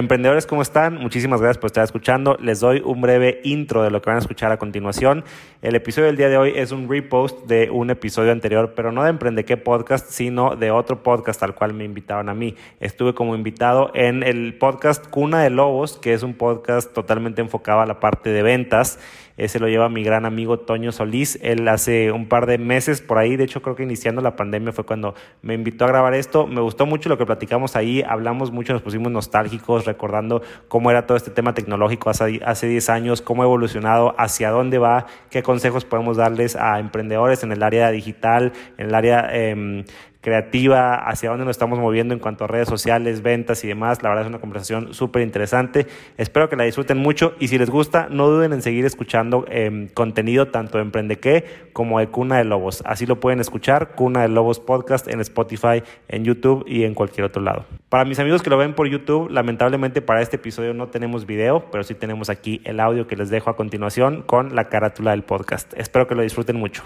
Emprendedores, ¿cómo están? Muchísimas gracias por estar escuchando. Les doy un breve intro de lo que van a escuchar a continuación. El episodio del día de hoy es un repost de un episodio anterior, pero no de Emprende qué podcast, sino de otro podcast al cual me invitaron a mí. Estuve como invitado en el podcast Cuna de Lobos, que es un podcast totalmente enfocado a la parte de ventas. Ese lo lleva mi gran amigo Toño Solís. Él hace un par de meses por ahí, de hecho creo que iniciando la pandemia fue cuando me invitó a grabar esto. Me gustó mucho lo que platicamos ahí, hablamos mucho, nos pusimos nostálgicos, recordando cómo era todo este tema tecnológico hace, hace 10 años, cómo ha evolucionado, hacia dónde va, qué consejos podemos darles a emprendedores en el área digital, en el área eh, creativa, hacia dónde nos estamos moviendo en cuanto a redes sociales, ventas y demás. La verdad es una conversación súper interesante. Espero que la disfruten mucho y si les gusta, no duden en seguir escuchando eh, contenido tanto de Emprende qué como de Cuna de Lobos. Así lo pueden escuchar, Cuna de Lobos Podcast en Spotify, en YouTube y en cualquier otro lado. Para mis amigos que lo ven por YouTube, lamentablemente para este episodio no tenemos video, pero sí tenemos aquí el audio que les dejo a continuación con la carátula del podcast. Espero que lo disfruten mucho.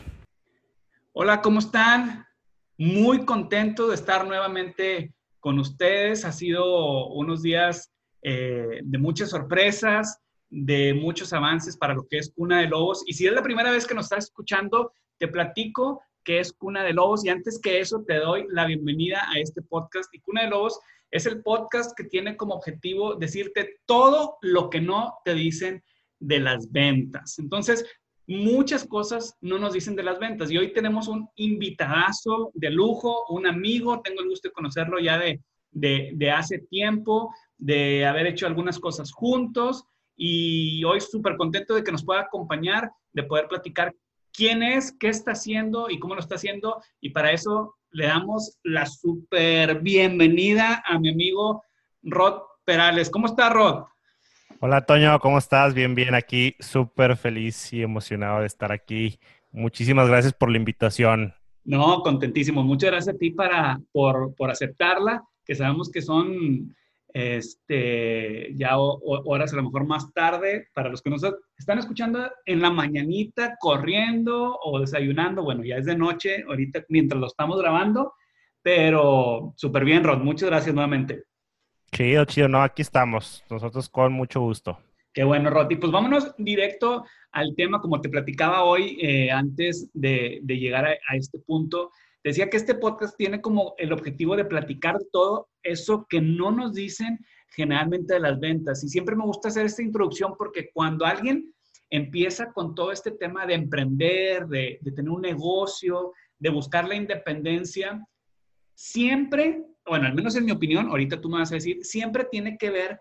Hola, ¿cómo están? Muy contento de estar nuevamente con ustedes. Ha sido unos días eh, de muchas sorpresas, de muchos avances para lo que es Cuna de Lobos. Y si es la primera vez que nos estás escuchando, te platico que es Cuna de Lobos y antes que eso te doy la bienvenida a este podcast. Y Cuna de Lobos es el podcast que tiene como objetivo decirte todo lo que no te dicen de las ventas. Entonces, muchas cosas no nos dicen de las ventas. Y hoy tenemos un invitadazo de lujo, un amigo, tengo el gusto de conocerlo ya de, de, hace tiempo, de haber hecho algunas cosas juntos. Y hoy súper contento de que nos pueda acompañar, de poder platicar quién es, qué está haciendo y cómo lo está haciendo. Y para eso le damos la súper bienvenida a mi amigo Rod Perales. ¿Cómo está, Rod? Hola Toño, ¿cómo estás? Bien, bien, aquí súper feliz y emocionado de estar aquí. Muchísimas gracias por la invitación. No, contentísimo. Muchas gracias a ti para, por, por aceptarla, que sabemos que son este, ya horas a lo mejor más tarde, para los que nos están escuchando en la mañanita, corriendo o desayunando, bueno, ya es de noche ahorita mientras lo estamos grabando, pero súper bien, Rod. Muchas gracias nuevamente. Chido, chido, no, aquí estamos, nosotros con mucho gusto. Qué bueno, Roti. Pues vámonos directo al tema, como te platicaba hoy, eh, antes de, llegar a, este punto. Decía que este podcast tiene como el objetivo de platicar todo eso que no nos dicen generalmente de las ventas. Y siempre me gusta hacer esta introducción porque cuando alguien empieza con todo este tema de emprender, de, de tener un negocio, de buscar la independencia, siempre bueno, al menos en mi opinión, ahorita tú me vas a decir, siempre tiene que ver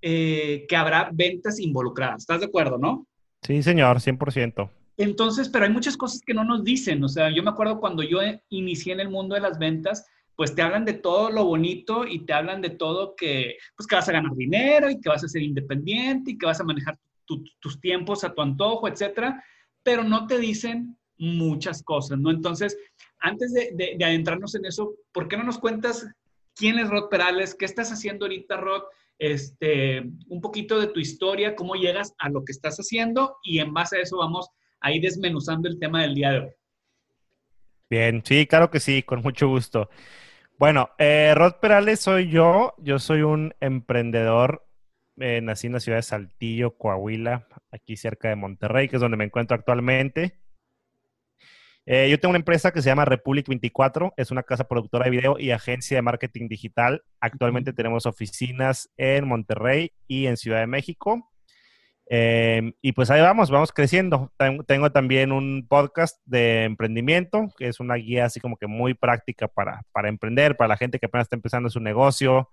eh, que habrá ventas involucradas. ¿Estás de acuerdo, no? Sí, señor, 100%. Entonces, pero hay muchas cosas que no nos dicen. O sea, yo me acuerdo cuando yo inicié en el mundo de las ventas, pues te hablan de todo lo bonito y te hablan de todo que, pues que vas a ganar dinero y que vas a ser independiente y que vas a manejar tus tiempos a tu antojo, etcétera, pero no te dicen muchas cosas, ¿no? Entonces, antes de, adentrarnos en eso, ¿por qué no nos cuentas quién es Rod Perales? ¿Qué estás haciendo ahorita, Rod? Este, un poquito de tu historia, cómo llegas a lo que estás haciendo y en base a eso vamos a ir desmenuzando el tema del día de hoy. Bien, sí, claro que sí, con mucho gusto. Bueno, eh, Rod Perales soy yo, yo soy un emprendedor, eh, nací en la ciudad de Saltillo, Coahuila, aquí cerca de Monterrey, que es donde me encuentro actualmente. Eh, yo tengo una empresa que se llama Republic 24, es una casa productora de video y agencia de marketing digital. Actualmente tenemos oficinas en Monterrey y en Ciudad de México. Em, y pues ahí vamos, vamos creciendo. Tengo también un podcast de emprendimiento, que es una guía así como que muy práctica para, para emprender, para la gente que apenas está empezando su negocio.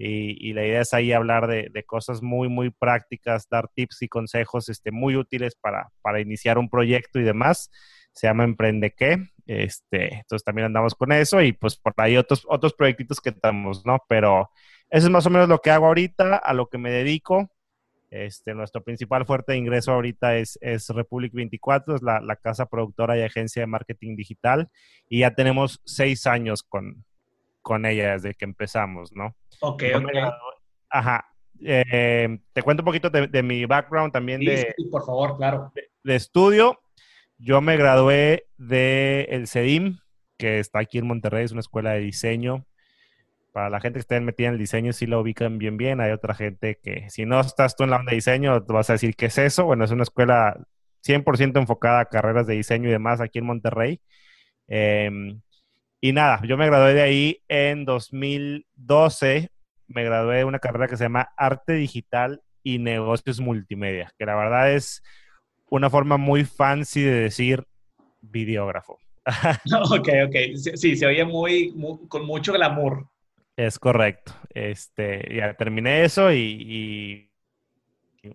Y, la idea es ahí hablar de, de, cosas muy, muy prácticas, dar tips y consejos este, muy útiles para, para iniciar un proyecto y demás se llama Emprende qué. Este, entonces también andamos con eso y pues por ahí otros, otros proyectitos que estamos, ¿no? Pero eso es más o menos lo que hago ahorita, a lo que me dedico. Este, nuestro principal fuerte de ingreso ahorita es, es Republic 24, es la, casa productora y agencia de marketing digital. Y ya tenemos seis años con, con ella desde que empezamos, ¿no? Ok, ok. Ajá. Eh, te cuento un poquito de, mi background también de... Sí, por favor, claro. de estudio. Yo me gradué del el CEDIM, que está aquí en Monterrey, es una escuela de diseño para la gente que esté metida en el diseño sí lo ubican bien bien. Hay otra gente que si no estás tú en la onda de diseño, te vas a decir, ¿qué es eso? Bueno, es una escuela 100% enfocada a carreras de diseño y demás aquí en Monterrey. Em, y nada, yo me gradué de ahí en 2012. Me gradué de una carrera que se llama Arte Digital y Negocios Multimedia, que la verdad es una forma muy fancy de decir videógrafo. ok, ok. Sí, se oye muy, con mucho glamour. Es correcto. Este, ya terminé eso y,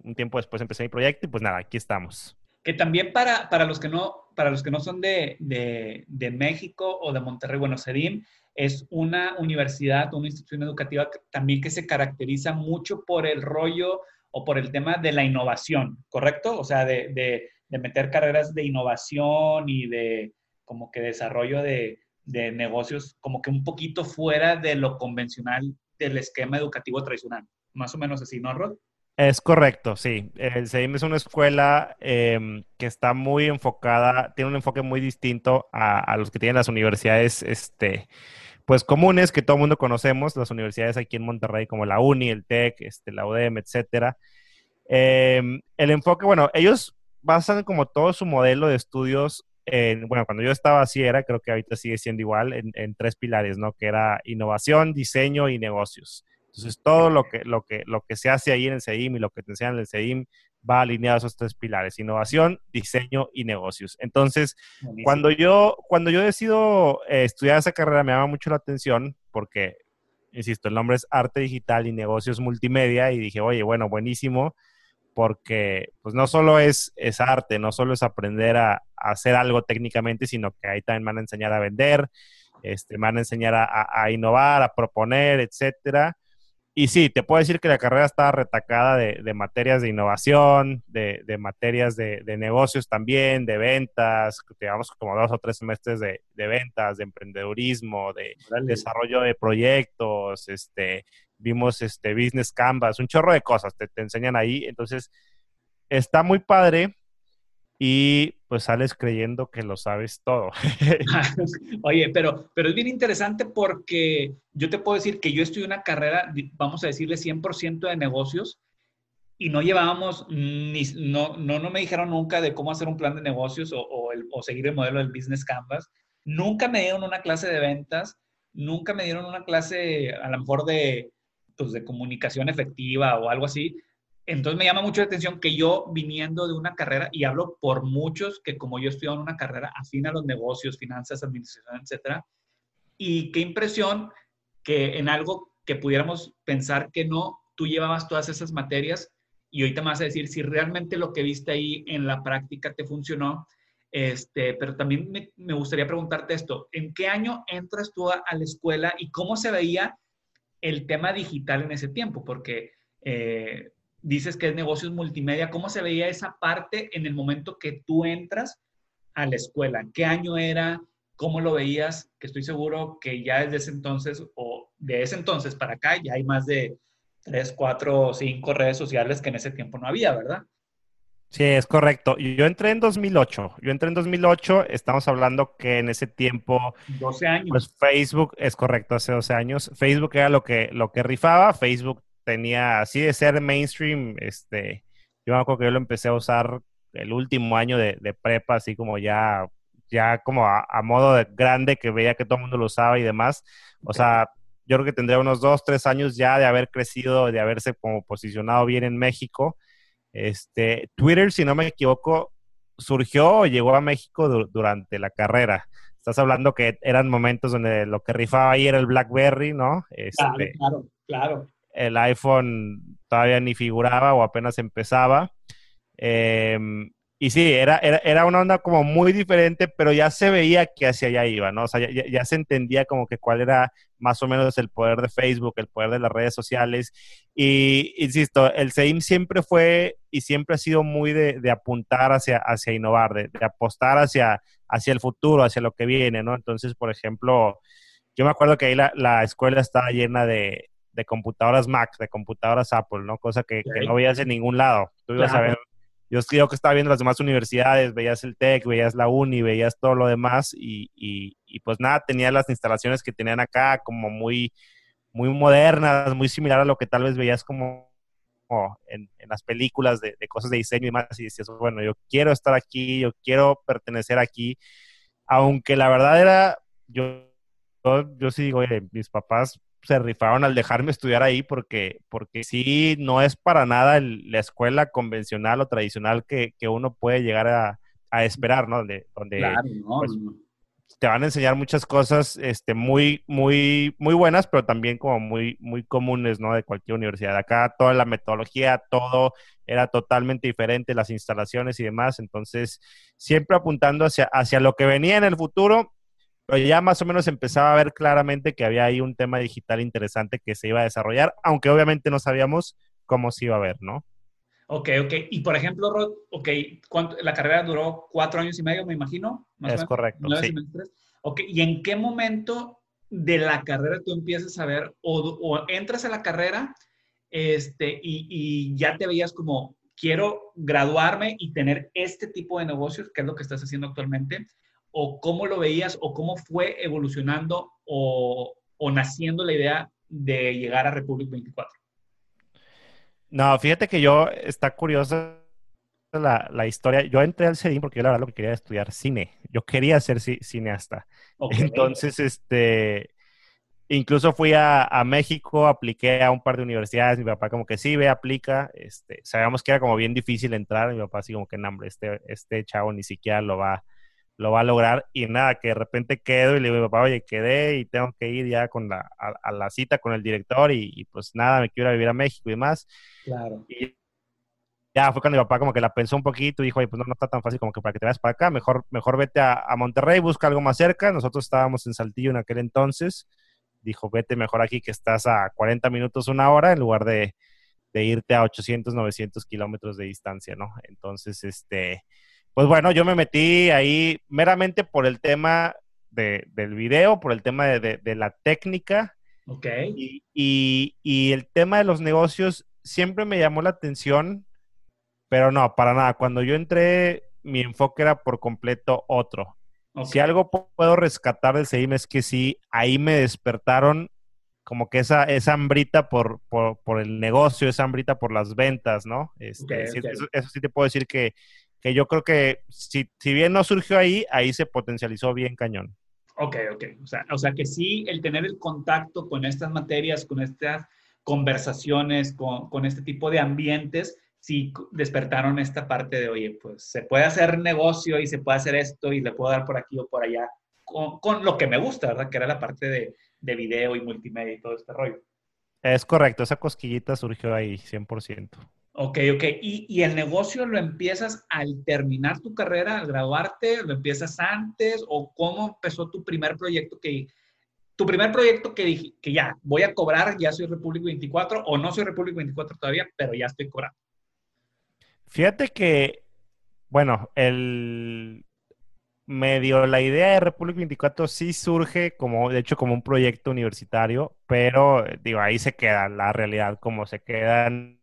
un tiempo después empecé mi proyecto y pues nada, aquí estamos. Que también para, para, los, que no, para los que no son de, de, de México o de Monterrey, bueno, CEDIM es una universidad, una institución educativa también que se caracteriza mucho por el rollo o por el tema de la innovación, ¿correcto? O sea, de, de, de meter carreras de innovación y de como que desarrollo de, de, negocios como que un poquito fuera de lo convencional del esquema educativo tradicional. Más o menos así, ¿no, Rod? Es correcto, sí. El CEIM es una escuela em, que está muy enfocada, tiene un enfoque muy distinto a, a, los que tienen las universidades este, pues comunes que todo el mundo conocemos, las universidades aquí en Monterrey como la UNI, el TEC, este, la UDEM, etcétera. Eh, el enfoque, bueno, ellos basan como todo su modelo de estudios en, bueno, cuando yo estaba así era, creo que ahorita sigue siendo igual, en, en, tres pilares, ¿no? Que era innovación, diseño y negocios. Entonces, todo lo que, lo que, lo que se hace ahí en el CEIM y lo que te enseñan en el CEIM va alineado a esos tres pilares, innovación, diseño y negocios. Entonces, cuando yo, cuando yo decido eh, estudiar esa carrera, me llama mucho la atención porque, insisto, el nombre es arte digital y negocios multimedia y dije, oye, bueno, buenísimo, porque pues no solo es, es arte, no solo es aprender a, a, hacer algo técnicamente, sino que ahí también van a enseñar a vender, este, van a enseñar a, a, a innovar, a proponer, etcétera. Y sí, te puedo decir que la carrera estaba retacada de, de materias de innovación, de, de materias de, de, negocios también, de ventas, llevamos como dos o tres semestres de, ventas, de emprendedurismo, de Dale. desarrollo de proyectos, este, vimos este business canvas, un chorro de cosas te, te enseñan ahí. Entonces, está muy padre y pues sales creyendo que lo sabes todo. Oye, pero, pero es bien interesante porque yo te puedo decir que yo estudié una carrera, vamos a decirle 100% de negocios y no llevábamos, ni, no, no, no me dijeron nunca de cómo hacer un plan de negocios o, o, seguir el modelo del Business Canvas. Nunca me dieron una clase de ventas, nunca me dieron una clase a lo mejor de, pues, de comunicación efectiva o algo así entonces me llama mucho la atención que yo viniendo de una carrera, y hablo por muchos que como yo estudiado en una carrera afín a los negocios, finanzas, administración, etcétera, y qué impresión que en algo que pudiéramos pensar que no, tú llevabas todas esas materias y ahorita me vas a decir si realmente lo que viste ahí en la práctica te funcionó. Este, pero también me, me gustaría preguntarte esto, ¿en qué año entras tú a, a, la escuela y cómo se veía el tema digital en ese tiempo? Porque eh, dices que es negocios multimedia, ¿cómo se veía esa parte en el momento que tú entras a la escuela? ¿Qué año era? ¿Cómo lo veías? Que estoy seguro que ya desde ese entonces o de ese entonces para acá ya hay más de tres, cuatro cinco redes sociales que en ese tiempo no había, ¿verdad? Sí, es correcto. Yo entré en 2008. Yo entré en 2008. Estamos hablando que en ese tiempo... 12 años. Pues Facebook, es correcto, hace 12 años. Facebook era lo que, lo que rifaba. Facebook tenía, así de ser mainstream, este, yo me acuerdo que yo lo empecé a usar el último año de, de prepa, así como ya, ya como a, a, modo de grande, que veía que todo el mundo lo usaba y demás. O sea, yo creo que tendría unos dos, tres años ya de haber crecido, de haberse como posicionado bien en México. Este, Twitter, si no me equivoco, surgió o llegó a México du durante la carrera. Estás hablando que eran momentos donde lo que rifaba ahí era el BlackBerry, ¿no? Este, claro, claro, claro el iPhone todavía ni figuraba o apenas empezaba. Eh, y sí, era, era, era, una onda como muy diferente, pero ya se veía que hacia allá iba, ¿no? O sea, ya, ya, se entendía como que cuál era más o menos el poder de Facebook, el poder de las redes sociales. Y, insisto, el SEIM siempre fue y siempre ha sido muy de, de apuntar hacia, hacia innovar, de, de, apostar hacia, hacia el futuro, hacia lo que viene, ¿no? Entonces, por ejemplo, yo me acuerdo que ahí la, la escuela estaba llena de, de computadoras Mac, de computadoras Apple, ¿no? Cosa que, que no veías en ningún lado. Tú ibas claro. a ver, yo creo que estaba viendo las demás universidades, veías el TEC, veías la Uni, veías todo lo demás y, y, y, pues nada, tenía las instalaciones que tenían acá como muy, muy modernas, muy similar a lo que tal vez veías como en, las películas de, cosas de diseño y demás, y decías, bueno, yo quiero estar aquí, yo quiero pertenecer aquí, aunque la verdad era, yo, yo, sí digo, oye, mis papás se rifaron al dejarme estudiar ahí porque, porque sí, no es para nada la escuela convencional o tradicional que, uno puede llegar a, esperar, ¿no? Donde, donde pues, te van a enseñar muchas cosas este, muy, muy, muy buenas, pero también como muy, muy comunes, ¿no? De cualquier universidad. Acá toda la metodología, todo era totalmente diferente, las instalaciones y demás. Entonces, siempre apuntando hacia, hacia lo que venía en el futuro, pero ya más o menos empezaba a ver claramente que había ahí un tema digital interesante que se iba a desarrollar, aunque obviamente no sabíamos cómo se iba a ver, ¿no? Ok, ok. Y por ejemplo, Rod, ok, la carrera duró cuatro años y medio, me imagino. es correcto. sí. Ok, ¿y en qué momento de la carrera tú empiezas a ver o, entras a la carrera este, y, y, ya te veías como, quiero graduarme y tener este tipo de negocios, que es lo que estás haciendo actualmente? ¿O cómo lo veías o cómo fue evolucionando o, o naciendo la idea de llegar a Republic 24? No, fíjate que yo, está curiosa la, la historia. Yo entré al CEDIM porque yo la verdad lo que quería era estudiar cine. Yo quería ser cineasta. Entonces, este, incluso fui a, a, México, apliqué a un par de universidades. Mi papá como que sí, ve, aplica. Este, sabíamos que era como bien difícil entrar. Mi papá así como que, no, hombre, este, este chavo ni siquiera lo va, lo va a lograr. Y nada, que de repente quedo y le digo a mi papá, oye, quedé y tengo que ir ya con la, a, la cita con el director y, y, pues nada, me quiero ir a vivir a México y demás. Claro. Y ya fue cuando mi papá como que la pensó un poquito y dijo, oye, pues no, no está tan fácil como que para que te vayas para acá, mejor, mejor vete a, Monterrey, busca algo más cerca. Nosotros estábamos en Saltillo en aquel entonces. Dijo, vete mejor aquí que estás a 40 minutos, una hora, en lugar de, irte a 800, 900 kilómetros de distancia, ¿no? Entonces, este, pues bueno, yo me metí ahí meramente por el tema de, del video, por el tema de, de, la técnica. Ok. Y, y, y el tema de los negocios siempre me llamó la atención pero no, para nada. Cuando yo entré, mi enfoque era por completo otro. Si algo puedo rescatar del CEIM es que sí, ahí me despertaron como que esa, esa hambrita por, por, el negocio, esa hambrita por las ventas, ¿no? Este, eso, sí te puedo decir que, que yo creo que si, si, bien no surgió ahí, ahí se potencializó bien cañón. Ok, ok. O sea, o sea que sí, el tener el contacto con estas materias, con estas conversaciones, con, con este tipo de ambientes, sí despertaron esta parte de, oye, pues se puede hacer negocio y se puede hacer esto y le puedo dar por aquí o por allá con, lo que me gusta, ¿verdad? Que era la parte de, de, video y multimedia y todo este rollo. Es correcto, esa cosquillita surgió ahí, 100%. Ok, ok. ¿Y, ¿Y, el negocio lo empiezas al terminar tu carrera, al graduarte? ¿Lo empiezas antes? ¿O cómo empezó tu primer proyecto que, tu primer proyecto que dije que ya voy a cobrar, ya soy Republic 24 o no soy Republic 24 todavía, pero ya estoy cobrando? Fíjate que, bueno, el medio, la idea de Republic 24 sí surge como, de hecho, como un proyecto universitario, pero digo, ahí se queda la realidad, como se quedan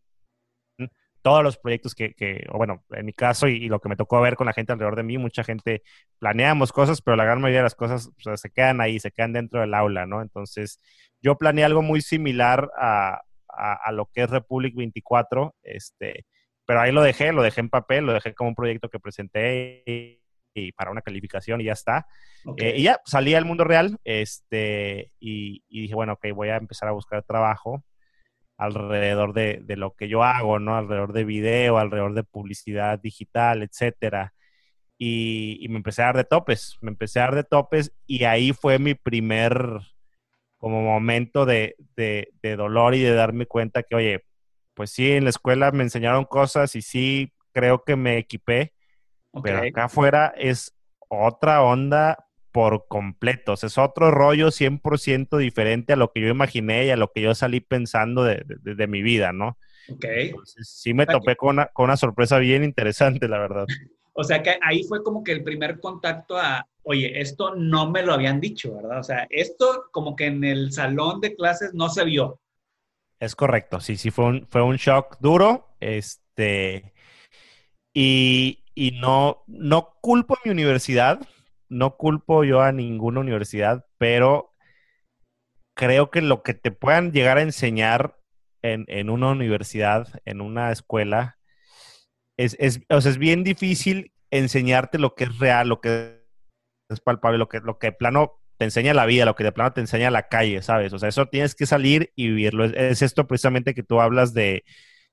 todos los proyectos que, que o bueno, en mi caso y, lo que me tocó ver con la gente alrededor de mí, mucha gente planeamos cosas, pero la gran mayoría de las cosas se quedan ahí, se quedan dentro del aula, ¿no? Entonces, yo planeé algo muy similar a, a, a lo que es Republic 24, este, pero ahí lo dejé, lo dejé en papel, lo dejé como un proyecto que presenté y, para una calificación y ya está. Eh, y ya salí al mundo real este, y, dije, bueno, ok, voy a empezar a buscar trabajo alrededor de, lo que yo hago, ¿no? Alrededor de video, alrededor de publicidad digital, etcétera. Y, me empecé a dar de topes, me empecé a dar de topes y ahí fue mi primer como momento de, de dolor y de darme cuenta que, oye, pues sí, en la escuela me enseñaron cosas y sí creo que me equipé, pero acá afuera es otra onda por completo, es otro rollo 100% diferente a lo que yo imaginé y a lo que yo salí pensando de, mi vida, ¿no? Ok. sí me topé con una, con una sorpresa bien interesante, la verdad. O sea que ahí fue como que el primer contacto a, oye, esto no me lo habían dicho, ¿verdad? O sea, esto como que en el salón de clases no se vio. Es correcto, sí, sí, fue un, fue un shock duro. Este, y, y no, no culpo a mi universidad, no culpo yo a ninguna universidad, pero creo que lo que te puedan llegar a enseñar en, en una universidad, en una escuela, es, es, o sea, es bien difícil enseñarte lo que es real, lo que es palpable, lo que, lo que de plano te enseña la vida, lo que de plano te enseña la calle, ¿sabes? O sea, eso tienes que salir y vivirlo. Es, esto precisamente que tú hablas de,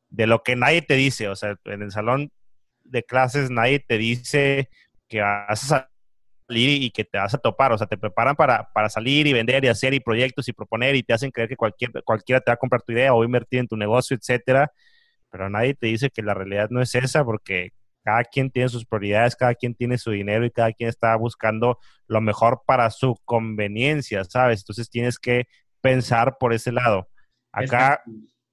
de lo que nadie te dice, o sea, en el salón de clases nadie te dice que vas a salir y que te vas a topar, o sea, te preparan para, para salir y vender y hacer y proyectos y proponer y te hacen creer que cualquier, cualquiera te va a comprar tu idea o invertir en tu negocio, etcétera, pero nadie te dice que la realidad no es esa porque cada quien tiene sus prioridades, cada quien tiene su dinero y cada quien está buscando lo mejor para su conveniencia, ¿sabes? Entonces tienes que pensar por ese lado. Acá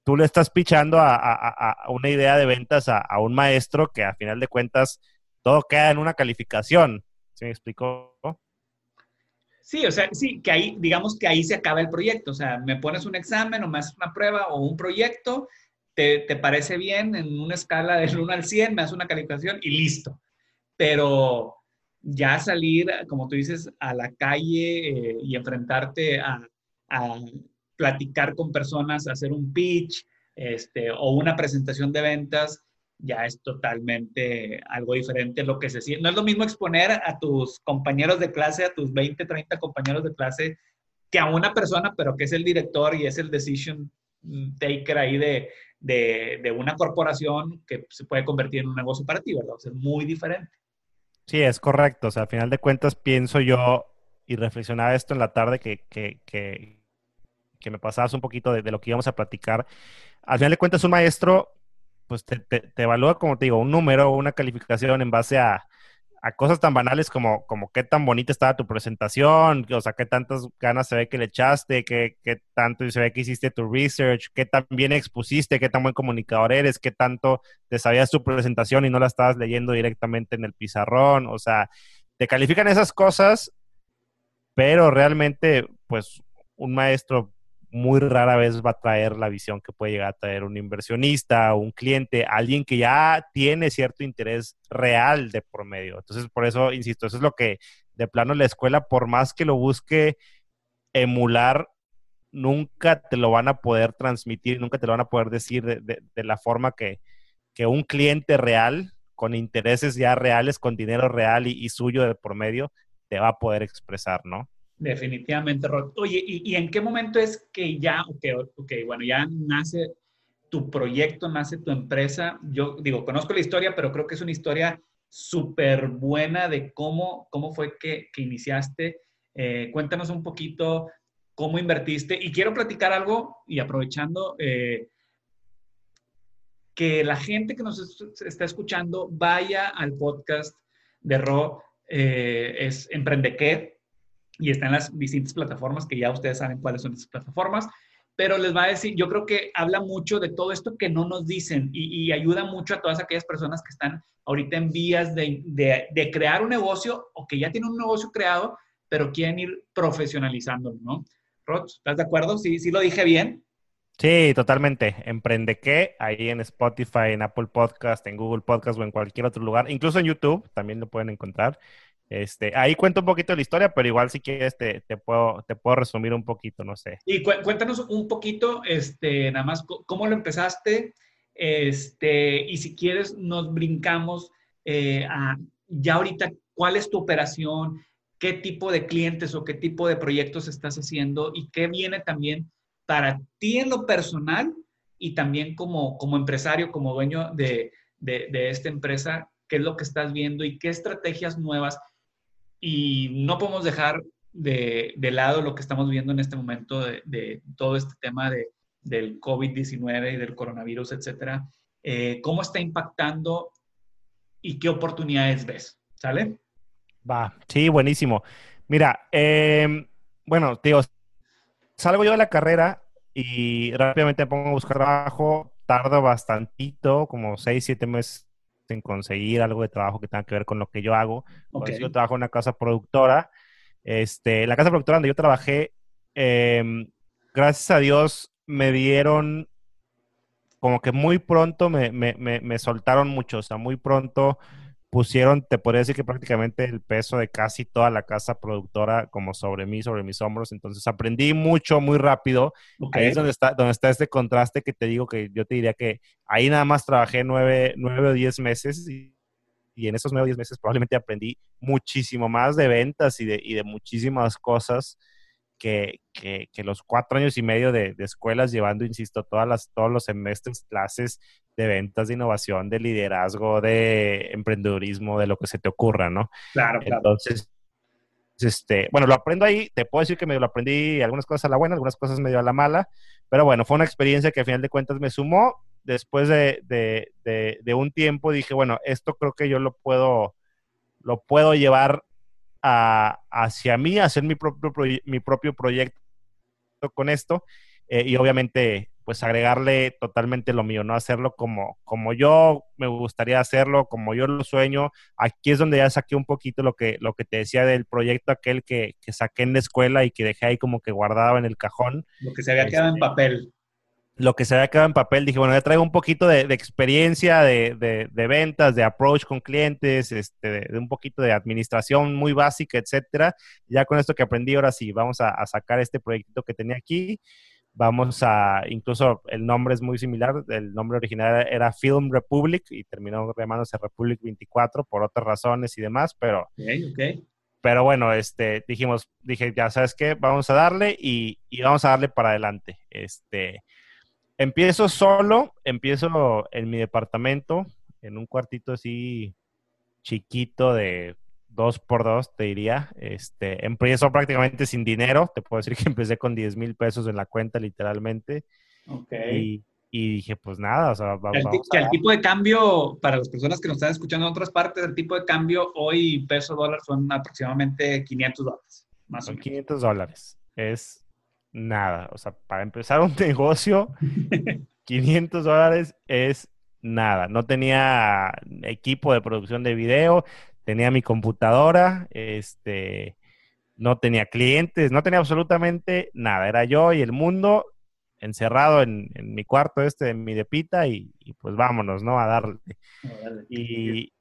tú le estás pichando a, una idea de ventas a, un maestro que a final de cuentas todo queda en una calificación. ¿Sí me explicó? Sí, o sea, sí, que ahí, digamos que ahí se acaba el proyecto. O sea, me pones un examen o me haces una prueba o un proyecto, te, parece bien en una escala del 1 al 100, me haces una calificación y listo. Pero ya salir, como tú dices, a la calle eh, y enfrentarte a, a platicar con personas, hacer un pitch este, o una presentación de ventas, ya es totalmente algo diferente lo que se siente. No es lo mismo exponer a tus compañeros de clase, a tus 20, 30 compañeros de clase, que a una persona, pero que es el director y es el decision taker ahí de, de, una corporación que se puede convertir en un negocio para ti, ¿verdad? O sea, es muy diferente. Sí, es correcto. O sea, a final de cuentas pienso yo y reflexionaba esto en la tarde que, que, que, que me pasabas un poquito de, lo que íbamos a platicar. Al final de cuentas, un maestro, pues te, te, evalúa, como te digo, un número una calificación en base a, a, cosas tan banales como, como qué tan bonita estaba tu presentación, o sea, qué tantas ganas se ve que le echaste, qué, qué tanto se ve que hiciste tu research, qué tan bien expusiste, qué tan buen comunicador eres, qué tanto te sabías tu presentación y no la estabas leyendo directamente en el pizarrón, o sea, te califican esas cosas, pero realmente, pues, un maestro muy rara vez va a traer la visión que puede llegar a traer un inversionista un cliente, alguien que ya tiene cierto interés real de por medio. Entonces, por eso, insisto, eso es lo que de plano la escuela, por más que lo busque emular, nunca te lo van a poder transmitir, nunca te lo van a poder decir de, la forma que, que, un cliente real, con intereses ya reales, con dinero real y, y suyo de por medio, te va a poder expresar, ¿no? Definitivamente, Rod. Oye, ¿y, en qué momento es que ya, ok, okay bueno, ya nace tu proyecto, nace tu empresa? Yo digo, conozco la historia, pero creo que es una historia súper buena de cómo, cómo fue que, que iniciaste. Eh, cuéntanos un poquito cómo invertiste. Y quiero platicar algo, y aprovechando, eh, que la gente que nos está escuchando vaya al podcast de Ro, eh, es Emprendequer y está en las distintas plataformas que ya ustedes saben cuáles son esas plataformas, pero les va a decir, yo creo que habla mucho de todo esto que no nos dicen y, ayuda mucho a todas aquellas personas que están ahorita en vías de, de, crear un negocio o que ya tienen un negocio creado, pero quieren ir profesionalizándolo, ¿no? Rod, ¿estás de acuerdo? ¿Sí, sí lo dije bien? Sí, totalmente. Emprende qué, ahí en Spotify, en Apple Podcast, en Google Podcast o en cualquier otro lugar, incluso en YouTube también lo pueden encontrar. Este, ahí cuento un poquito la historia, pero igual si quieres te, te, puedo, te puedo resumir un poquito, no sé. Y cuéntanos un poquito, este, nada más, cómo lo empezaste, este, y si quieres nos brincamos eh, a ya ahorita, ¿cuál es tu operación? ¿Qué tipo de clientes o qué tipo de proyectos estás haciendo? ¿Y qué viene también para ti en lo personal y también como, como empresario, como dueño de, de, de esta empresa? ¿Qué es lo que estás viendo y qué estrategias nuevas y no podemos dejar de, lado lo que estamos viendo en este momento de, todo este tema de, del COVID-19 y del coronavirus, etcétera. Eh, ¿Cómo está impactando y qué oportunidades ves? ¿Sale? Va, sí, buenísimo. Mira, em, bueno, digo, salgo yo de la carrera y rápidamente me pongo a buscar trabajo, tardo bastantito, como seis, siete meses en conseguir algo de trabajo que tenga que ver con lo que yo hago. yo trabajo en una casa productora. Este, la casa productora donde yo trabajé, em, gracias a Dios, me dieron como que muy pronto me, me, me, soltaron mucho, o sea, muy pronto pusieron, te podría decir que prácticamente el peso de casi toda la casa productora como sobre mí, sobre mis hombros. Entonces aprendí mucho, muy rápido. Ahí es donde está, donde está este contraste que te digo que yo te diría que ahí nada más trabajé nueve, nueve o diez meses y, en esos nueve o diez meses probablemente aprendí muchísimo más de ventas y de, y de muchísimas cosas que, que, los cuatro años y medio de, de, escuelas llevando, insisto, todas las, todos los semestres, clases de ventas, de innovación, de liderazgo, de emprendedurismo, de lo que se te ocurra, ¿no? Claro, claro. Entonces, este, bueno, lo aprendo ahí, te puedo decir que me lo aprendí algunas cosas a la buena, algunas cosas medio a la mala, pero bueno, fue una experiencia que al final de cuentas me sumó. Después de, de, de, un tiempo dije, bueno, esto creo que yo lo puedo, lo puedo llevar hacia mí, hacer mi propio, mi propio proyecto con esto eh, y obviamente pues agregarle totalmente lo mío, ¿no? Hacerlo como, como yo me gustaría hacerlo, como yo lo sueño. Aquí es donde ya saqué un poquito lo que, lo que te decía del proyecto aquel que, que saqué en la escuela y que dejé ahí como que guardado en el cajón. Lo que se había quedado en este, papel lo que se había quedado en papel, dije, bueno, ya traigo un poquito de, experiencia de, de, ventas, de approach con clientes, este, de, un poquito de administración muy básica, etcétera. Ya con esto que aprendí, ahora sí, vamos a, sacar este proyecto que tenía aquí. Vamos a, incluso el nombre es muy similar, el nombre original era Film Republic y terminó llamándose Republic 24 por otras razones y demás, pero... Okay, okay. Pero bueno, este, dijimos, dije, ya sabes qué, vamos a darle y, y vamos a darle para adelante. Este, Empiezo solo, empiezo en mi departamento, en un cuartito así chiquito de dos por dos, te diría. Este, empiezo prácticamente sin dinero, te puedo decir que empecé con 10 mil pesos en la cuenta literalmente. Ok. Y, dije, pues nada, o sea, vamos, el, que el tipo de cambio, para las personas que nos están escuchando en otras partes, el tipo de cambio hoy peso dólar son aproximadamente 500 dólares. Más son 500 dólares. Es nada. O sea, para empezar un negocio, 500 dólares es nada. No tenía equipo de producción de video, tenía mi computadora, este, no tenía clientes, no tenía absolutamente nada. Era yo y el mundo encerrado en, mi cuarto este, en mi depita y, pues vámonos, ¿no? A darle. Y,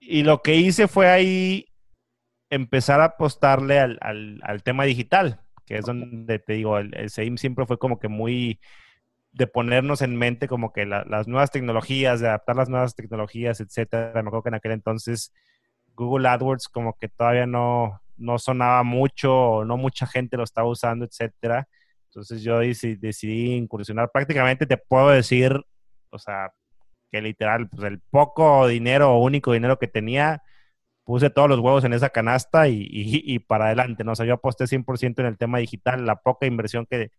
y, lo que hice fue ahí empezar a apostarle al, al tema digital que es donde te digo, el, el siempre fue como que muy de ponernos en mente como que las nuevas tecnologías, de adaptar las nuevas tecnologías, etcétera. Me acuerdo que en aquel entonces Google AdWords como que todavía no, no sonaba mucho, no mucha gente lo estaba usando, etcétera. Entonces yo decidí, decidí incursionar. Prácticamente te puedo decir, o sea, que literal, pues el poco dinero o único dinero que tenía, puse todos los huevos en esa canasta y, para adelante, ¿no? O sea, yo aposté 100% en el tema digital, la poca inversión que,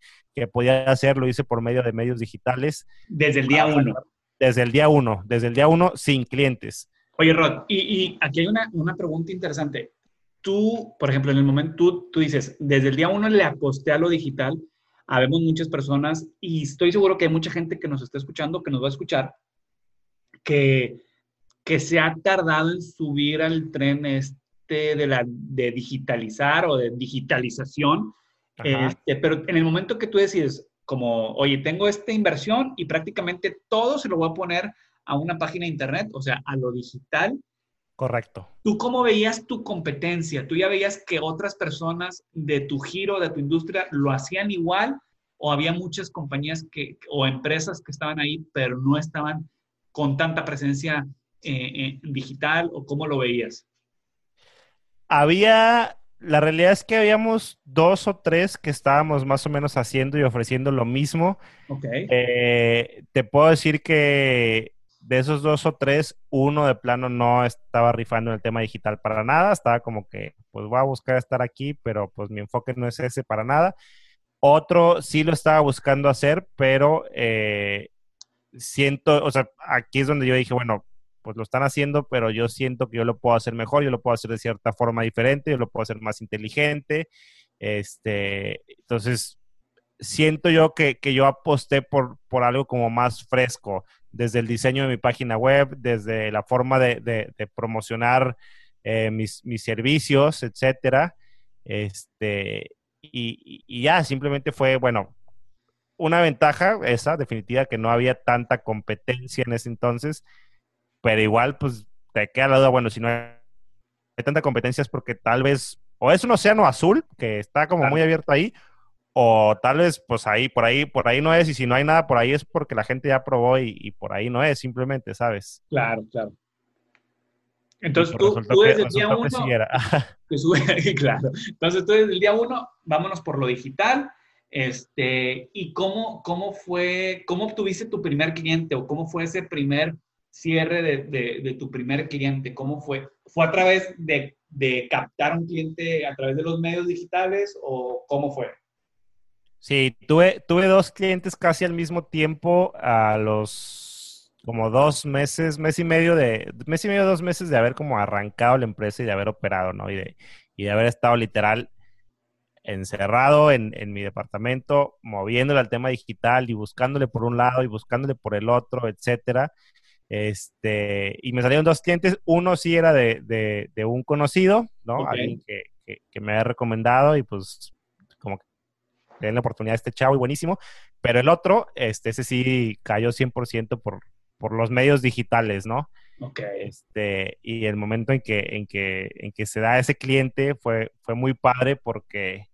podía hacer lo hice por medio de medios digitales. Desde el día uno. Desde el día uno, desde el día uno sin clientes. Oye, Rod, y, aquí hay una, pregunta interesante. Tú, por ejemplo, en el momento, tú, tú dices, desde el día uno le aposté a lo digital, habemos muchas personas y estoy seguro que hay mucha gente que nos está escuchando, que nos va a escuchar, que que se ha tardado en subir al tren este de, la, de digitalizar o de digitalización. Este, pero en el momento que tú decides, como, oye, tengo esta inversión y prácticamente todo se lo voy a poner a una página de internet, o sea, a lo digital. Correcto. ¿Tú cómo veías tu competencia? ¿Tú ya veías que otras personas de tu giro, de tu industria, lo hacían igual? ¿O había muchas compañías que, o empresas que estaban ahí, pero no estaban con tanta presencia eh, digital o cómo lo veías? Había, la realidad es que habíamos dos o tres que estábamos más o menos haciendo y ofreciendo lo mismo. Okay. Eh, te puedo decir que de esos dos o tres, uno de plano no estaba rifando en el tema digital para nada, estaba como que, pues voy a buscar estar aquí, pero pues mi enfoque no es ese para nada. Otro sí lo estaba buscando hacer, pero eh, siento, o sea, aquí es donde yo dije, bueno, pues lo están haciendo, pero yo siento que yo lo puedo hacer mejor, yo lo puedo hacer de cierta forma diferente, yo lo puedo hacer más inteligente. Este, entonces, siento yo que, yo aposté por, por algo como más fresco, desde el diseño de mi página web, desde la forma de, promocionar eh, mis, servicios, etcétera. Este, y, ya, simplemente fue, bueno, una ventaja esa, definitiva, que no había tanta competencia en ese entonces pero igual, pues te queda la duda, bueno, si no hay, tanta competencia es porque tal vez, o es un océano azul que está como muy abierto ahí, o tal vez pues ahí, por ahí, por ahí no es, y si no hay nada por ahí es porque la gente ya probó y, por ahí no es, simplemente, ¿sabes? Claro, claro. Entonces tú, desde el día uno, claro. Entonces tú desde el día uno, vámonos por lo digital, este, y cómo, cómo fue, cómo obtuviste tu primer cliente o cómo fue ese primer cierre de, de, tu primer cliente? ¿Cómo fue? ¿Fue a través de, de, captar un cliente a través de los medios digitales o cómo fue? Sí, tuve, tuve dos clientes casi al mismo tiempo a los como dos meses, mes y medio de, mes y medio, dos meses de haber como arrancado la empresa y de haber operado, ¿no? Y de, y de haber estado literal encerrado en, en, mi departamento, moviéndole al tema digital y buscándole por un lado y buscándole por el otro, etcétera. Este, y me salieron dos clientes. Uno sí era de, de, un conocido, ¿no? Alguien que, que, me había recomendado y pues como que den la oportunidad a este chavo y buenísimo. Pero el otro, este, ese sí cayó 100% por, por los medios digitales, ¿no? Ok. Este, y el momento en que, en que, en que se da ese cliente fue, fue muy padre porque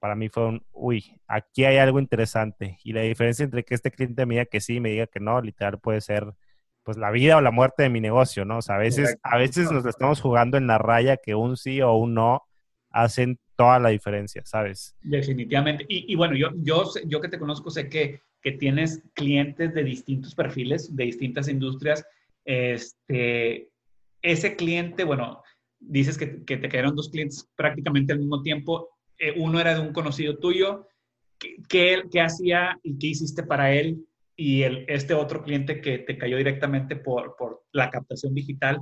para mí fue un, uy, aquí hay algo interesante. Y la diferencia entre que este cliente me diga que sí y me diga que no, literal puede ser pues la vida o la muerte de mi negocio, ¿no? O sea, a veces, a veces nos estamos jugando en la raya que un sí o un no hacen toda la diferencia, ¿sabes? Definitivamente. Y, bueno, yo, yo, yo que te conozco sé que, que tienes clientes de distintos perfiles, de distintas industrias. Este, ese cliente, bueno, dices que, que te quedaron dos clientes prácticamente al mismo tiempo. Eh, uno era de un conocido tuyo. ¿Qué, qué, qué hacía y qué hiciste para él? Y el, este otro cliente que te cayó directamente por, por la captación digital,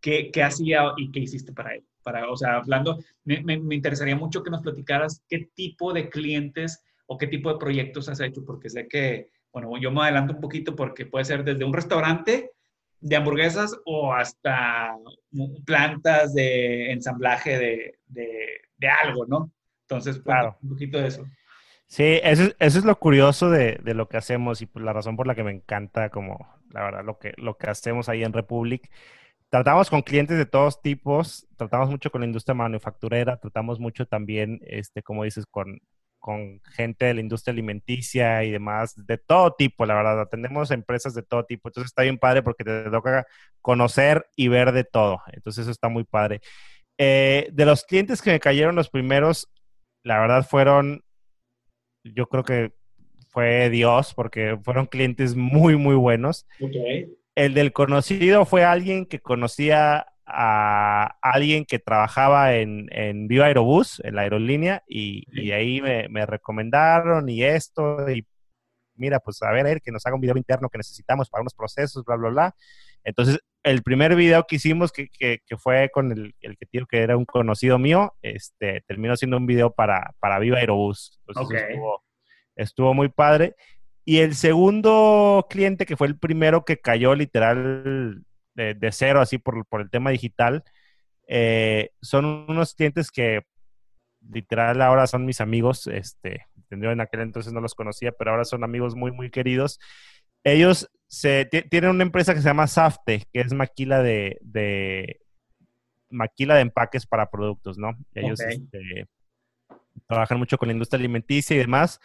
¿qué, ¿qué, hacía y qué hiciste para él? Para, o sea, hablando, me, me, interesaría mucho que nos platicaras qué tipo de clientes o qué tipo de proyectos has hecho, porque sé que, bueno, yo me adelanto un poquito porque puede ser desde un restaurante de hamburguesas o hasta plantas de ensamblaje de, de, de algo, ¿no? Entonces, claro. un poquito de eso. Sí, eso, eso es lo curioso de, lo que hacemos y la razón por la que me encanta como, la verdad, lo que, lo que hacemos ahí en Republic. Tratamos con clientes de todos tipos, tratamos mucho con la industria manufacturera, tratamos mucho también, este, como dices, con, con gente de la industria alimenticia y demás, de todo tipo, la verdad. Atendemos empresas de todo tipo. Entonces está bien padre porque te toca conocer y ver de todo. Entonces eso está muy padre. Eh, de los clientes que me cayeron los primeros, la verdad fueron yo creo que fue Dios porque fueron clientes muy, muy buenos. El del conocido fue alguien que conocía a alguien que trabajaba en, en Viva Aerobús, en la aerolínea, y, y ahí me, me, recomendaron y esto, y mira, pues a ver, que nos haga un video interno que necesitamos para unos procesos, bla, bla, bla. Entonces, el primer video que hicimos, que, que, que fue con el, el, que tío que era un conocido mío, este, terminó siendo un video para, para Viva Aerobús. estuvo, estuvo muy padre. Y el segundo cliente, que fue el primero que cayó literal de, cero, así por, por, el tema digital, eh, son unos clientes que literal ahora son mis amigos. Este, en aquel entonces no los conocía, pero ahora son amigos muy, muy queridos. Ellos se, tienen una empresa que se llama Safte, que es maquila de, de maquila de empaques para productos, ¿no? Ellos este, trabajan mucho con la industria alimenticia y demás.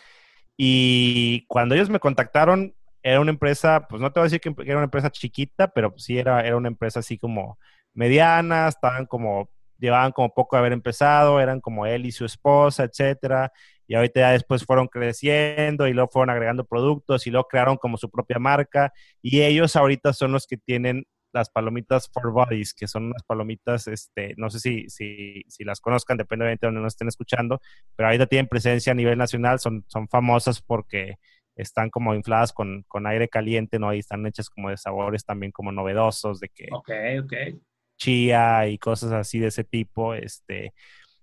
Y cuando ellos me contactaron, era una empresa, pues no te voy a decir que era una empresa chiquita, pero sí era, era una empresa así como mediana, estaban como, llevaban como poco de haber empezado, eran como él y su esposa, etcétera y ahorita ya después fueron creciendo y luego fueron agregando productos y luego crearon como su propia marca y ellos ahorita son los que tienen las palomitas For Bodies, que son unas palomitas, este, no sé si, si, si las conozcan, depende de donde nos estén escuchando, pero ahorita tienen presencia a nivel nacional, son, son famosas porque están como infladas con, con aire caliente, ¿no? Y están hechas como de sabores también como novedosos, de que... Ok, ok. Chía y cosas así de ese tipo, este...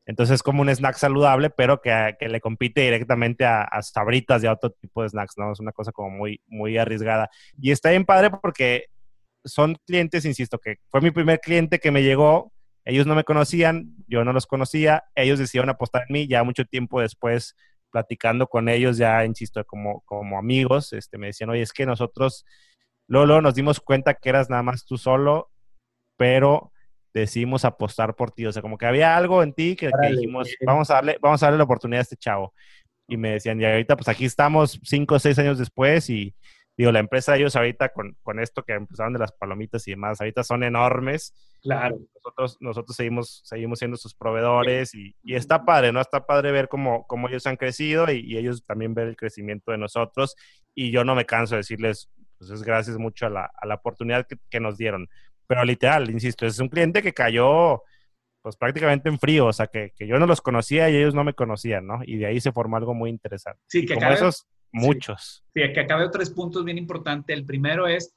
Entonces es como un snack saludable, pero que, que le compite directamente a, a, sabritas y a otro tipo de snacks, ¿no? Es una cosa como muy, muy arriesgada. Y está bien padre porque son clientes, insisto, que fue mi primer cliente que me llegó. Ellos no me conocían, yo no los conocía. Ellos decidieron apostar en mí. Ya mucho tiempo después, platicando con ellos, ya, insisto, como, como amigos, este, me decían, oye, es que nosotros, Lolo, nos dimos cuenta que eras nada más tú solo pero decidimos apostar por ti. O sea, como que había algo en ti que, dijimos, vamos a, darle, vamos a darle la oportunidad a este chavo. Y me decían, y ahorita pues aquí estamos cinco o seis años después y digo, la empresa de ellos ahorita con, con, esto que empezaron de las palomitas y demás, ahorita son enormes. Claro. Nosotros, nosotros seguimos, seguimos siendo sus proveedores y, y está padre, ¿no? Está padre ver cómo, cómo ellos han crecido y, y, ellos también ver el crecimiento de nosotros. Y yo no me canso de decirles, pues es gracias mucho a la, a la oportunidad que, que, nos dieron. Pero literal, insisto, es un cliente que cayó pues prácticamente en frío, o sea, que, que yo no los conocía y ellos no me conocían, ¿no? Y de ahí se formó algo muy interesante. Sí, que Como esos, muchos. Sí, sí que acabe tres puntos bien importantes. El primero es,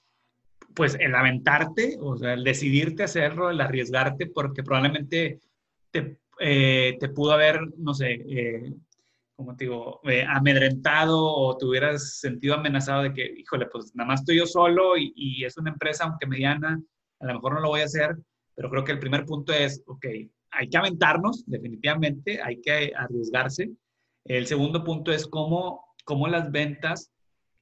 pues, el aventarte, o sea, el decidirte hacerlo, el arriesgarte, porque probablemente te, eh, te pudo haber, no sé, eh, como te digo, eh, amedrentado o te hubieras sentido amenazado de que, híjole, pues nada más estoy yo solo y, y, es una empresa, aunque mediana, a lo mejor no lo voy a hacer, pero creo que el primer punto es, ok, hay que aventarnos, definitivamente, hay que arriesgarse. El segundo punto es cómo, cómo las ventas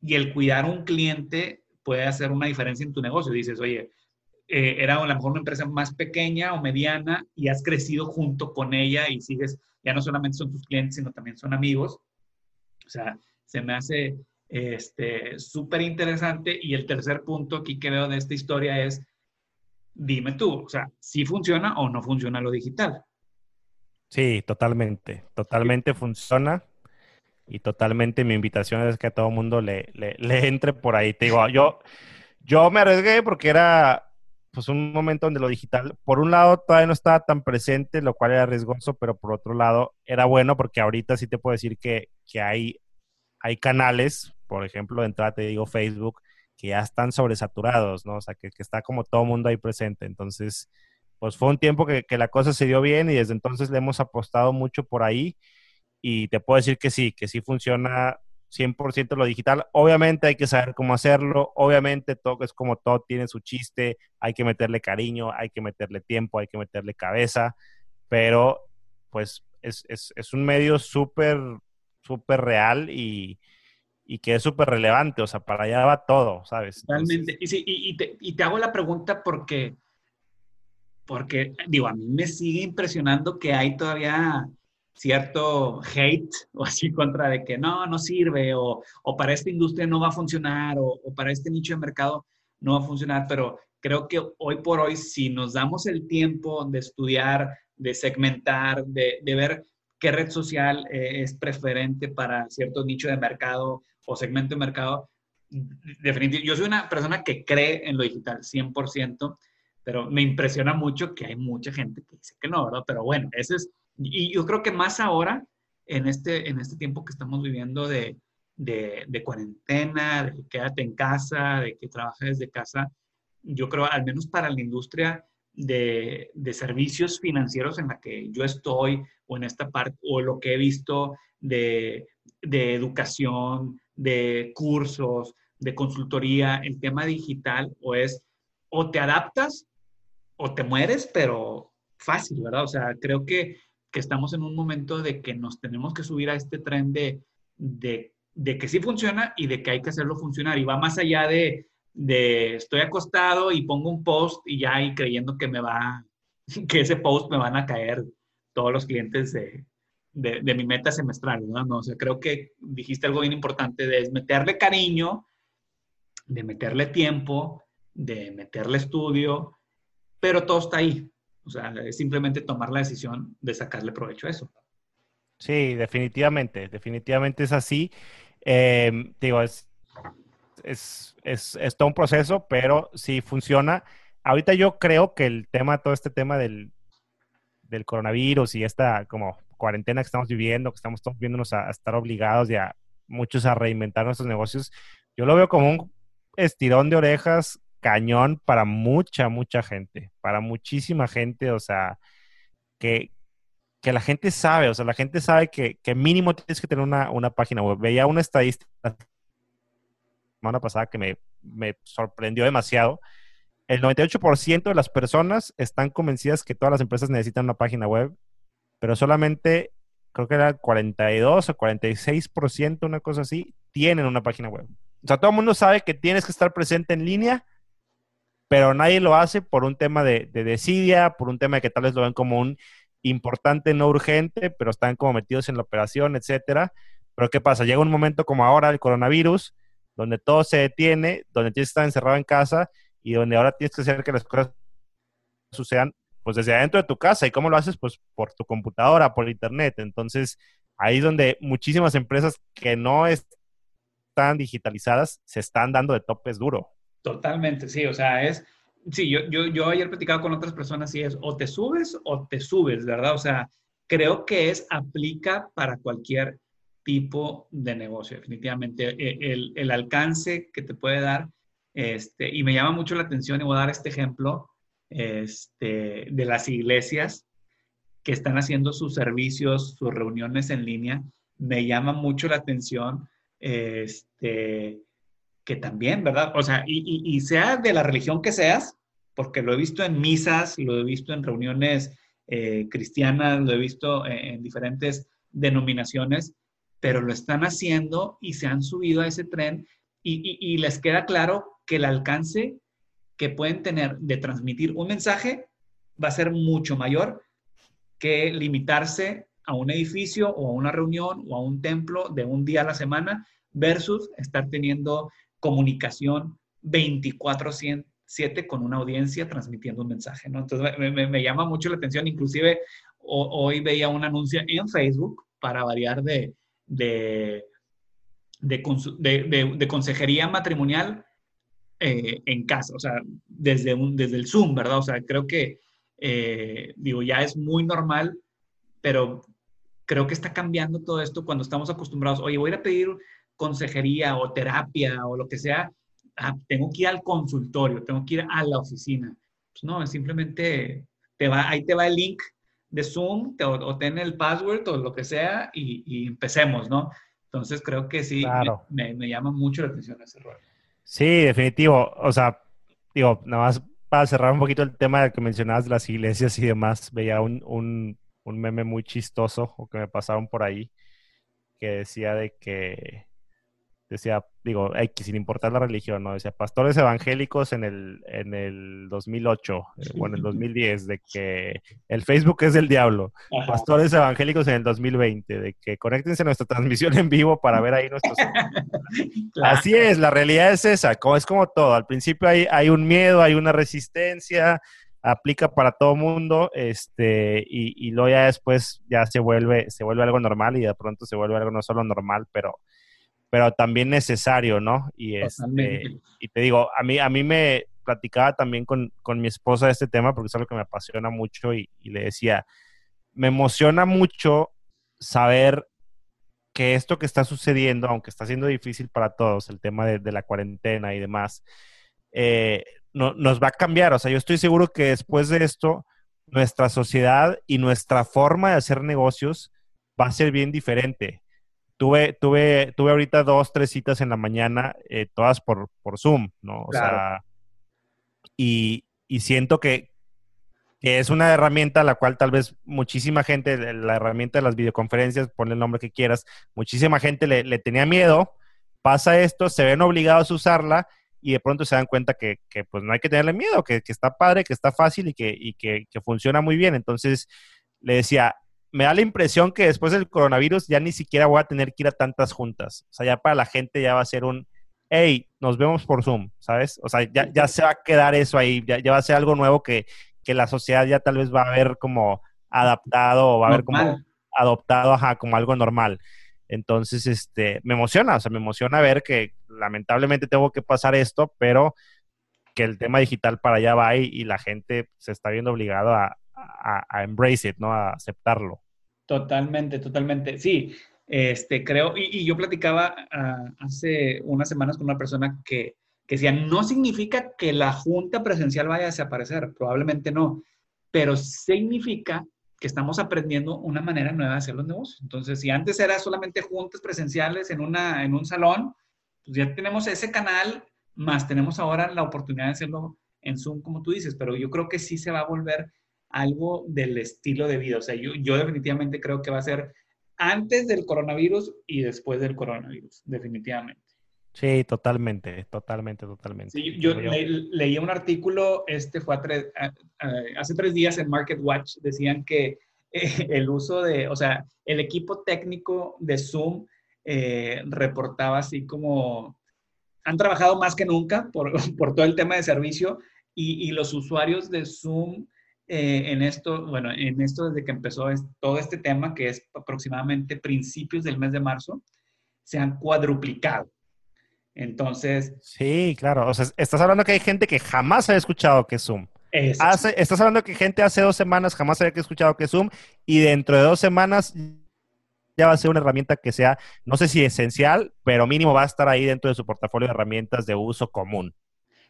y el cuidar a un cliente puede hacer una diferencia en tu negocio. Dices, oye, eh, era a lo mejor una empresa más pequeña o mediana y has crecido junto con ella y sigues, ya no solamente son tus clientes, sino también son amigos. O sea, se me hace súper este, interesante. Y el tercer punto aquí que veo de esta historia es, dime tú, o sea, si funciona o no funciona lo digital. Sí, totalmente, totalmente funciona y totalmente mi invitación es que a todo el mundo le, le, entre por ahí. Te digo, yo, yo me arriesgué porque era pues un momento donde lo digital, por un lado, todavía no estaba tan presente, lo cual era riesgoso, pero por otro lado, era bueno porque ahorita sí te puedo decir que, que hay, hay canales, por ejemplo, de entrada te digo Facebook, que ya están sobresaturados, ¿no? O sea, que, que está como todo mundo ahí presente. Entonces, pues fue un tiempo que, que, la cosa se dio bien y desde entonces le hemos apostado mucho por ahí y te puedo decir que sí, que sí funciona 100% lo digital. Obviamente hay que saber cómo hacerlo, obviamente todo es como todo tiene su chiste, hay que meterle cariño, hay que meterle tiempo, hay que meterle cabeza, pero pues es, es, es un medio súper, súper real y, y, que es súper relevante, o sea, para allá va todo, ¿sabes? Totalmente. y, sí, y, y, te, y te hago la pregunta porque, porque, digo, a mí me sigue impresionando que hay todavía cierto hate o así contra de que no, no sirve o, o para esta industria no va a funcionar o, o, para este nicho de mercado no va a funcionar, pero creo que hoy por hoy si nos damos el tiempo de estudiar, de segmentar, de, de ver qué red social eh, es preferente para cierto nicho de mercado o segmento de mercado, definitivamente, yo soy una persona que cree en lo digital 100%, pero me impresiona mucho que hay mucha gente que dice que no, ¿verdad? Pero bueno, ese es y yo creo que más ahora, en este, en este tiempo que estamos viviendo de, de, de cuarentena, de quédate en casa, de que trabajes desde casa, yo creo, al menos para la industria de, de, servicios financieros en la que yo estoy, o en esta parte, o lo que he visto de, de educación, de cursos, de consultoría, el tema digital, o es, o te adaptas o te mueres, pero fácil, ¿verdad? O sea, creo que que estamos en un momento de que nos tenemos que subir a este tren de, de, de, que sí funciona y de que hay que hacerlo funcionar. Y va más allá de, de estoy acostado y pongo un post y ya y creyendo que me va, que ese post me van a caer todos los clientes de, de, mi meta semestral, ¿no? ¿no? O sea, creo que dijiste algo bien importante de meterle cariño, de meterle tiempo, de meterle estudio, pero todo está ahí. O sea, es simplemente tomar la decisión de sacarle provecho a eso. Sí, definitivamente, definitivamente es así. Eh, digo, es, es, es, es, todo un proceso, pero sí funciona. Ahorita yo creo que el tema, todo este tema del, del coronavirus y esta como cuarentena que estamos viviendo, que estamos todos viéndonos a, estar obligados y a muchos a reinventar nuestros negocios, yo lo veo como un estirón de orejas cañón para mucha, mucha gente, para muchísima gente, o sea, que, que la gente sabe, o sea, la gente sabe que, que mínimo tienes que tener una, una, página web. Veía una estadística la semana pasada que me, me sorprendió demasiado. El 98% de las personas están convencidas que todas las empresas necesitan una página web, pero solamente creo que era 42 o 46%, una cosa así, tienen una página web. O sea, todo el mundo sabe que tienes que estar presente en línea pero nadie lo hace por un tema de, de desidia, por un tema de que tal vez lo ven como un importante, no urgente, pero están como metidos en la operación, etcétera. Pero ¿qué pasa? Llega un momento como ahora el coronavirus, donde todo se detiene, donde tienes que estar encerrado en casa y donde ahora tienes que hacer que las cosas sucedan pues desde adentro de tu casa. ¿Y cómo lo haces? Pues por tu computadora, por internet. Entonces, ahí es donde muchísimas empresas que no están digitalizadas se están dando de topes duro. Totalmente, sí, o sea, es, sí, yo, yo, yo ayer platicado con otras personas y es o te subes o te subes, ¿verdad? O sea, creo que es, aplica para cualquier tipo de negocio, definitivamente. E, el, el, alcance que te puede dar, este, y me llama mucho la atención, y voy a dar este ejemplo, este, de las iglesias que están haciendo sus servicios, sus reuniones en línea, me llama mucho la atención, este, que también, ¿verdad? O sea, y, sea de la religión que seas, porque lo he visto en misas, lo he visto en reuniones eh, cristianas, lo he visto en, diferentes denominaciones, pero lo están haciendo y se han subido a ese tren y, y, les queda claro que el alcance que pueden tener de transmitir un mensaje va a ser mucho mayor que limitarse a un edificio o a una reunión o a un templo de un día a la semana versus estar teniendo comunicación 24/7 con una audiencia transmitiendo un mensaje, ¿no? Entonces me, llama mucho la atención, inclusive hoy veía un anuncio en Facebook para variar de, de, de, consejería matrimonial eh, en casa, o sea, desde, un, desde el Zoom, ¿verdad? O sea, creo que, eh, digo, ya es muy normal, pero creo que está cambiando todo esto cuando estamos acostumbrados, oye, voy a pedir consejería o terapia o lo que sea, ah, tengo que ir al consultorio, tengo que ir a la oficina. Pues no, simplemente te va, ahí te va el link de Zoom o, ten el password o lo que sea y, empecemos, ¿no? Entonces creo que sí, me, me, llama mucho la atención ese rol. Sí, definitivo. O sea, digo, nada más para cerrar un poquito el tema que mencionabas de las iglesias y demás, veía un, un, un meme muy chistoso o que me pasaron por ahí que decía de que decía, digo, X, sin importar la religión, ¿no? Decía, pastores evangélicos en el, en el 2008, eh, bueno, en el 2010, de que el Facebook es del diablo. Pastores evangélicos en el 2020, de que conéctense a nuestra transmisión en vivo para ver ahí nuestros... Así es, la realidad es esa, como, es como todo. Al principio hay, hay un miedo, hay una resistencia, aplica para todo mundo, este, y, y luego ya después ya se vuelve, se vuelve algo normal y de pronto se vuelve algo no solo normal, pero pero también necesario, ¿no? Y, este, y te digo, a mí, a mí me platicaba también con, con mi esposa de este tema porque es algo que me apasiona mucho y, le decía, me emociona mucho saber que esto que está sucediendo, aunque está siendo difícil para todos, el tema de, la cuarentena y demás, eh, no, nos va a cambiar. O sea, yo estoy seguro que después de esto, nuestra sociedad y nuestra forma de hacer negocios va a ser bien diferente tuve, tuve, tuve ahorita dos, tres citas en la mañana, eh, todas por, por Zoom, ¿no? O sea, y, y siento que, que, es una herramienta a la cual tal vez muchísima gente, la herramienta de las videoconferencias, ponle el nombre que quieras, muchísima gente le, le tenía miedo, pasa esto, se ven obligados a usarla y de pronto se dan cuenta que, que pues no hay que tenerle miedo, que, que, está padre, que está fácil y que, y que, que funciona muy bien. Entonces, le decía, me da la impresión que después del coronavirus ya ni siquiera voy a tener que ir a tantas juntas. O sea, ya para la gente ya va a ser un, hey, nos vemos por Zoom, ¿sabes? O sea, ya, ya se va a quedar eso ahí, ya, ya va a ser algo nuevo que, que, la sociedad ya tal vez va a ver como adaptado o va a ver como adoptado, ajá, como algo normal. Entonces, este, me emociona, o sea, me emociona ver que lamentablemente tengo que pasar esto, pero que el tema digital para allá va y, y la gente se está viendo obligado a, a, embrace it, ¿no? A aceptarlo. Totalmente, totalmente. Sí, este, creo, y, yo platicaba ah, hace unas semanas con una persona que, que decía, no significa que la junta presencial vaya a desaparecer, probablemente no, pero significa que estamos aprendiendo una manera nueva de hacer los negocios. Entonces, si antes era solamente juntas presenciales en, una, en un salón, pues ya tenemos ese canal, más tenemos ahora la oportunidad de hacerlo en Zoom, como tú dices, pero yo creo que sí se va a volver algo del estilo de vida. O sea, yo, yo definitivamente creo que va a ser antes del coronavirus y después del coronavirus, definitivamente. Sí, totalmente, totalmente, totalmente. Sí, yo, leí un artículo, este fue hace tres días en Market Watch, decían que el uso de, o sea, el equipo técnico de Zoom eh, reportaba así como, han trabajado más que nunca por, por todo el tema de servicio y, y los usuarios de Zoom eh, en esto, bueno, en esto desde que empezó todo este tema, que es aproximadamente principios del mes de marzo, se han cuadruplicado. Entonces. Sí, claro. O sea, estás hablando que hay gente que jamás ha escuchado que Zoom. Hace, estás hablando que gente hace dos semanas jamás había escuchado que Zoom y dentro de dos semanas ya va a ser una herramienta que sea, no sé si esencial, pero mínimo va a estar ahí dentro de su portafolio de herramientas de uso común.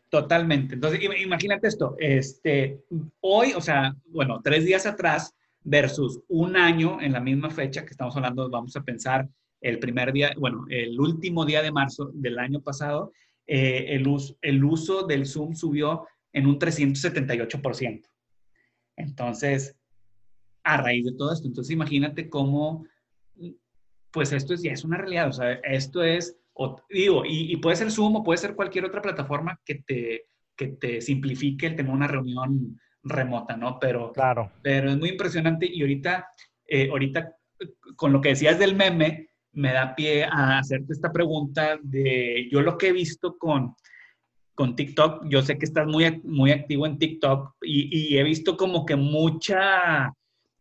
Totalmente. Entonces, imagínate esto, este, hoy, o sea, bueno, tres días atrás versus un año en la misma fecha que estamos hablando, vamos a pensar el primer día, bueno, el último día de marzo del año pasado, eh, el, uso, el uso del Zoom subió en un 378%. Entonces, a raíz de todo esto, entonces imagínate cómo, pues esto es, ya es una realidad, o sea, esto es digo, y, puede ser Zoom o puede ser cualquier otra plataforma que te, que te simplifique el tener una reunión remota, ¿no? Pero, claro. pero es muy impresionante y ahorita, eh, ahorita con lo que decías del meme, me da pie a hacerte esta pregunta de yo lo que he visto con, con TikTok, yo sé que estás muy, muy activo en TikTok y, y he visto como que mucha,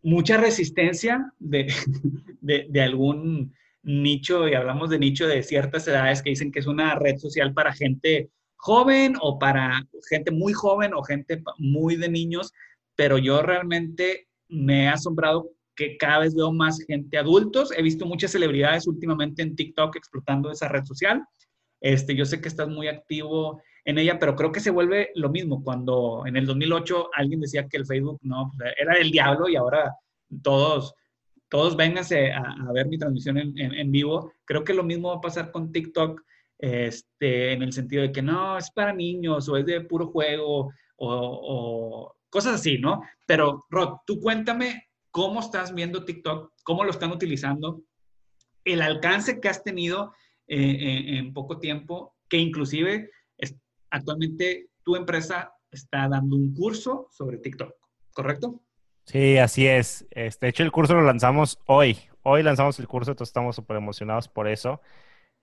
mucha resistencia de, de, de algún nicho, y hablamos de nicho de ciertas edades que dicen que es una red social para gente joven o para gente muy joven o gente muy de niños, pero yo realmente me he asombrado que cada vez veo más gente adultos. He visto muchas celebridades últimamente en TikTok explotando esa red social. Este, yo sé que estás muy activo en ella, pero creo que se vuelve lo mismo. Cuando en el 2008 alguien decía que el Facebook no, era el diablo y ahora todos todos vénganse a, ver mi transmisión en, vivo. Creo que lo mismo va a pasar con TikTok, este, en el sentido de que no, es para niños o es de puro juego o, cosas así, ¿no? Pero, Rod, tú cuéntame cómo estás viendo TikTok, cómo lo están utilizando, el alcance que has tenido eh, en, poco tiempo, que inclusive actualmente tu empresa está dando un curso sobre TikTok, ¿correcto? Sí, así es. Este, de hecho, el curso lo lanzamos hoy. Hoy lanzamos el curso, entonces estamos súper emocionados por eso.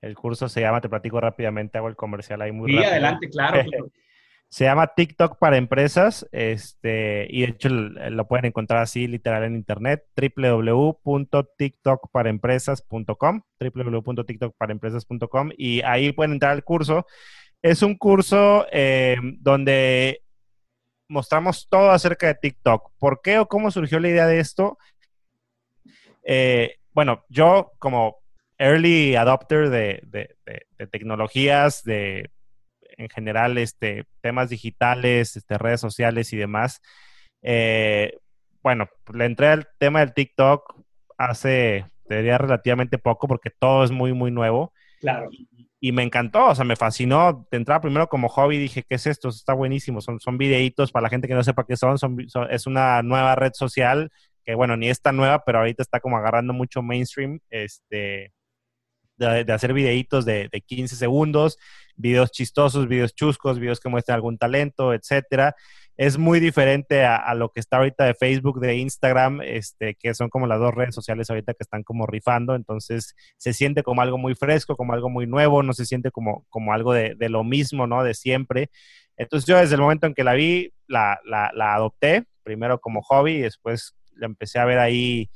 El curso se llama, te platico rápidamente, hago el comercial ahí muy sí, rápido. adelante, claro. se llama TikTok para empresas, este, y de hecho lo pueden encontrar así literal en internet, www.tiktokparaempresas.com, www.tiktokparaempresas.com, y ahí pueden entrar al curso. Es un curso eh, donde mostramos todo acerca de TikTok. ¿Por qué o cómo surgió la idea de esto? Eh, bueno, yo como early adopter de, tecnologías, de en general este, temas digitales, este, redes sociales y demás, eh, bueno, le entré al tema del TikTok hace, diría, relativamente poco porque todo es muy, muy nuevo. Claro me encantó, o sea, me fascinó. De entrada primero como hobby dije, ¿qué es esto? Está buenísimo. Son, son videitos para la gente que no sepa qué son, son, Es una nueva red social que, bueno, ni es tan nueva, pero ahorita está como agarrando mucho mainstream, este, de, hacer videitos de, de 15 segundos, videos chistosos, videos chuscos, videos que muestran algún talento, etcétera es muy diferente a, lo que está ahorita de Facebook, de Instagram, este, que son como las dos redes sociales ahorita que están como rifando, entonces se siente como algo muy fresco, como algo muy nuevo, no se siente como, como algo de, de lo mismo, ¿no? De siempre. Entonces yo desde el momento en que la vi, la, la, la adopté, primero como hobby y después la empecé a ver ahí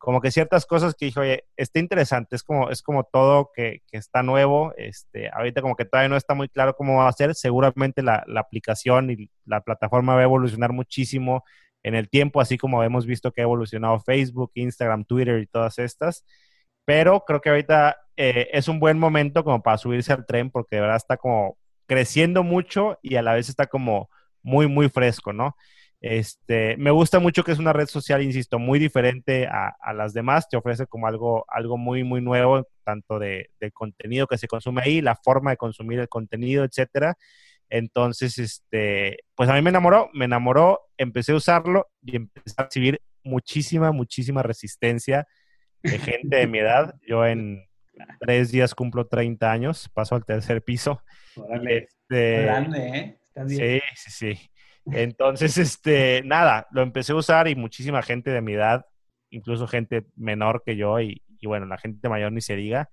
como que ciertas cosas que dije, oye, está interesante, es como, es como todo que, que, está nuevo, este, ahorita como que todavía no está muy claro cómo va a ser, seguramente la, la, aplicación y la plataforma va a evolucionar muchísimo en el tiempo, así como hemos visto que ha evolucionado Facebook, Instagram, Twitter y todas estas, pero creo que ahorita eh, es un buen momento como para subirse al tren porque de verdad está como creciendo mucho y a la vez está como muy, muy fresco, ¿no? Este, me gusta mucho que es una red social, insisto, muy diferente a, las demás. Te ofrece como algo, algo muy, muy nuevo, tanto de, contenido que se consume ahí, la forma de consumir el contenido, etcétera. Entonces, este, pues a mí me enamoró, me enamoró, empecé a usarlo y empecé a recibir muchísima, muchísima resistencia de gente de mi edad. Yo en tres días cumplo 30 años, paso al tercer piso. Este, grande, ¿eh? Sí, sí, sí. Entonces, este, nada, lo empecé a usar y muchísima gente de mi edad, incluso gente menor que yo y, bueno, la gente mayor ni se diga,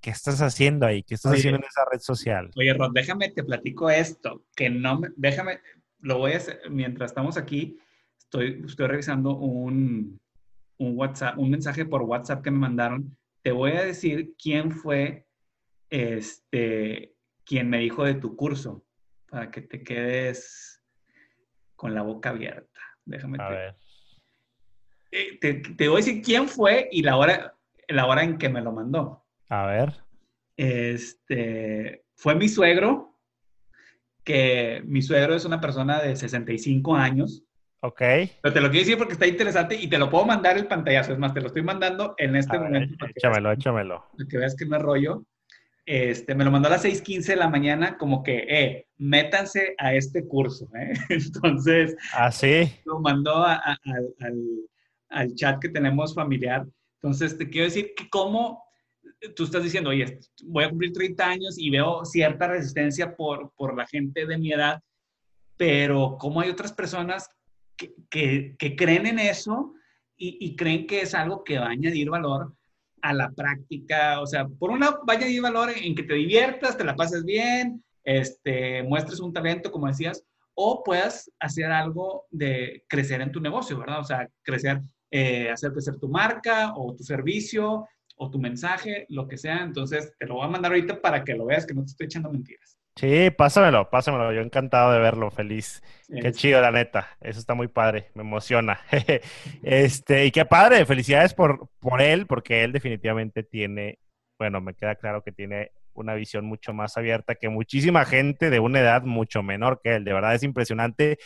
¿qué estás haciendo ahí? ¿Qué estás haciendo en esa red social? Oye, Rod, déjame, te platico esto, que no me, déjame, lo voy a hacer, mientras estamos aquí, estoy, estoy revisando un, un WhatsApp, un mensaje por WhatsApp que me mandaron. Te voy a decir quién fue, este, quien me dijo de tu curso, para que te quedes con la boca abierta. Déjame a ver. Eh, te, voy a decir quién fue y la hora, la hora en que me lo mandó. A ver. Este, fue mi suegro, que mi suegro es una persona de 65 años. Ok. Pero te lo quiero decir porque está interesante y te lo puedo mandar el pantallazo. Es más, te lo estoy mandando en este momento. échamelo, échamelo. Para que veas que no es rollo. Este, me lo mandó a las 6:15 de la mañana, como que, eh, métanse a este curso. ¿eh? Entonces, ¿Ah, lo mandó al, al, chat que tenemos familiar. Entonces, te quiero decir que como tú estás diciendo, oye, voy a cumplir 30 años y veo cierta resistencia por, por la gente de mi edad, pero como hay otras personas que, que, que creen en eso y, y creen que es algo que va a añadir valor a la práctica, o sea, por un lado, vaya y valor en que te diviertas, te la pases bien, este, muestres un talento, como decías, o puedas hacer algo de crecer en tu negocio, ¿verdad? O sea, crecer, eh, hacer crecer tu marca o tu servicio o tu mensaje, lo que sea. Entonces, te lo voy a mandar ahorita para que lo veas, que no te estoy echando mentiras. Sí, pásamelo, pásamelo. Yo encantado de verlo, feliz. Qué chido, la neta. Eso está muy padre, me emociona. este, y qué padre, felicidades por, por él, porque él definitivamente tiene, bueno, me queda claro que tiene una visión mucho más abierta que muchísima gente de una edad mucho menor que él. De verdad es impresionante.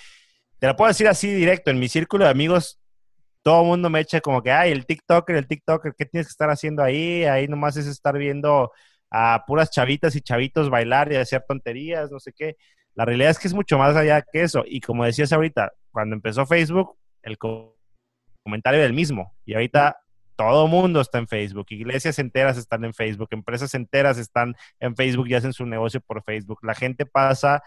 Te lo puedo decir así directo, en mi círculo de amigos, todo el mundo me echa como que, ay, el TikToker, el TikToker, ¿qué tienes que estar haciendo ahí? Ahí nomás es estar viendo a puras chavitas y chavitos bailar y hacer tonterías, no sé qué. La realidad es que es mucho más allá que eso. Y como decías ahorita, cuando empezó Facebook, el comentario era el mismo. Y ahorita todo mundo está en Facebook. Iglesias enteras están en Facebook. Empresas enteras están en Facebook y hacen su negocio por Facebook. La gente pasa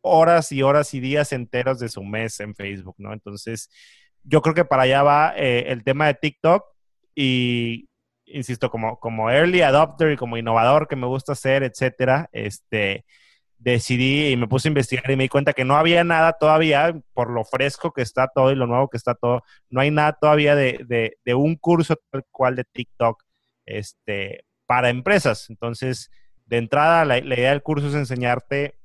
horas y horas y días enteros de su mes en Facebook, ¿no? Entonces, yo creo que para allá va eh, el tema de TikTok y insisto, como, como early adopter y como innovador que me gusta hacer, etcétera, este, decidí y me puse a investigar y me di cuenta que no había nada todavía, por lo fresco que está todo y lo nuevo que está todo, no hay nada todavía de, de, un curso tal cual de TikTok este, para empresas. Entonces, de entrada, la, la idea del curso es enseñarte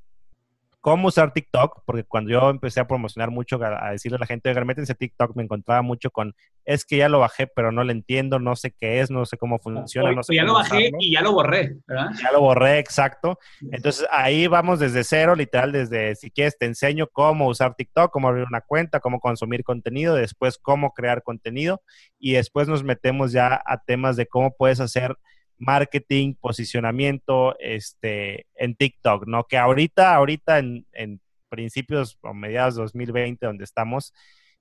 cómo usar TikTok, porque cuando yo empecé a promocionar mucho, a, decirle a la gente, oigan, métense TikTok, me encontraba mucho con, es que ya lo bajé, pero no lo entiendo, no sé qué es, no sé cómo funciona. no sé ya lo bajé y ya lo borré, ¿verdad? Ya lo borré, exacto. Entonces ahí vamos desde cero, literal, desde, si quieres, te enseño cómo usar TikTok, cómo abrir una cuenta, cómo consumir contenido, después cómo crear contenido y después nos metemos ya a temas de cómo puedes hacer marketing, posicionamiento este, en TikTok, ¿no? Que ahorita, ahorita en, principios o mediados de 2020, donde estamos,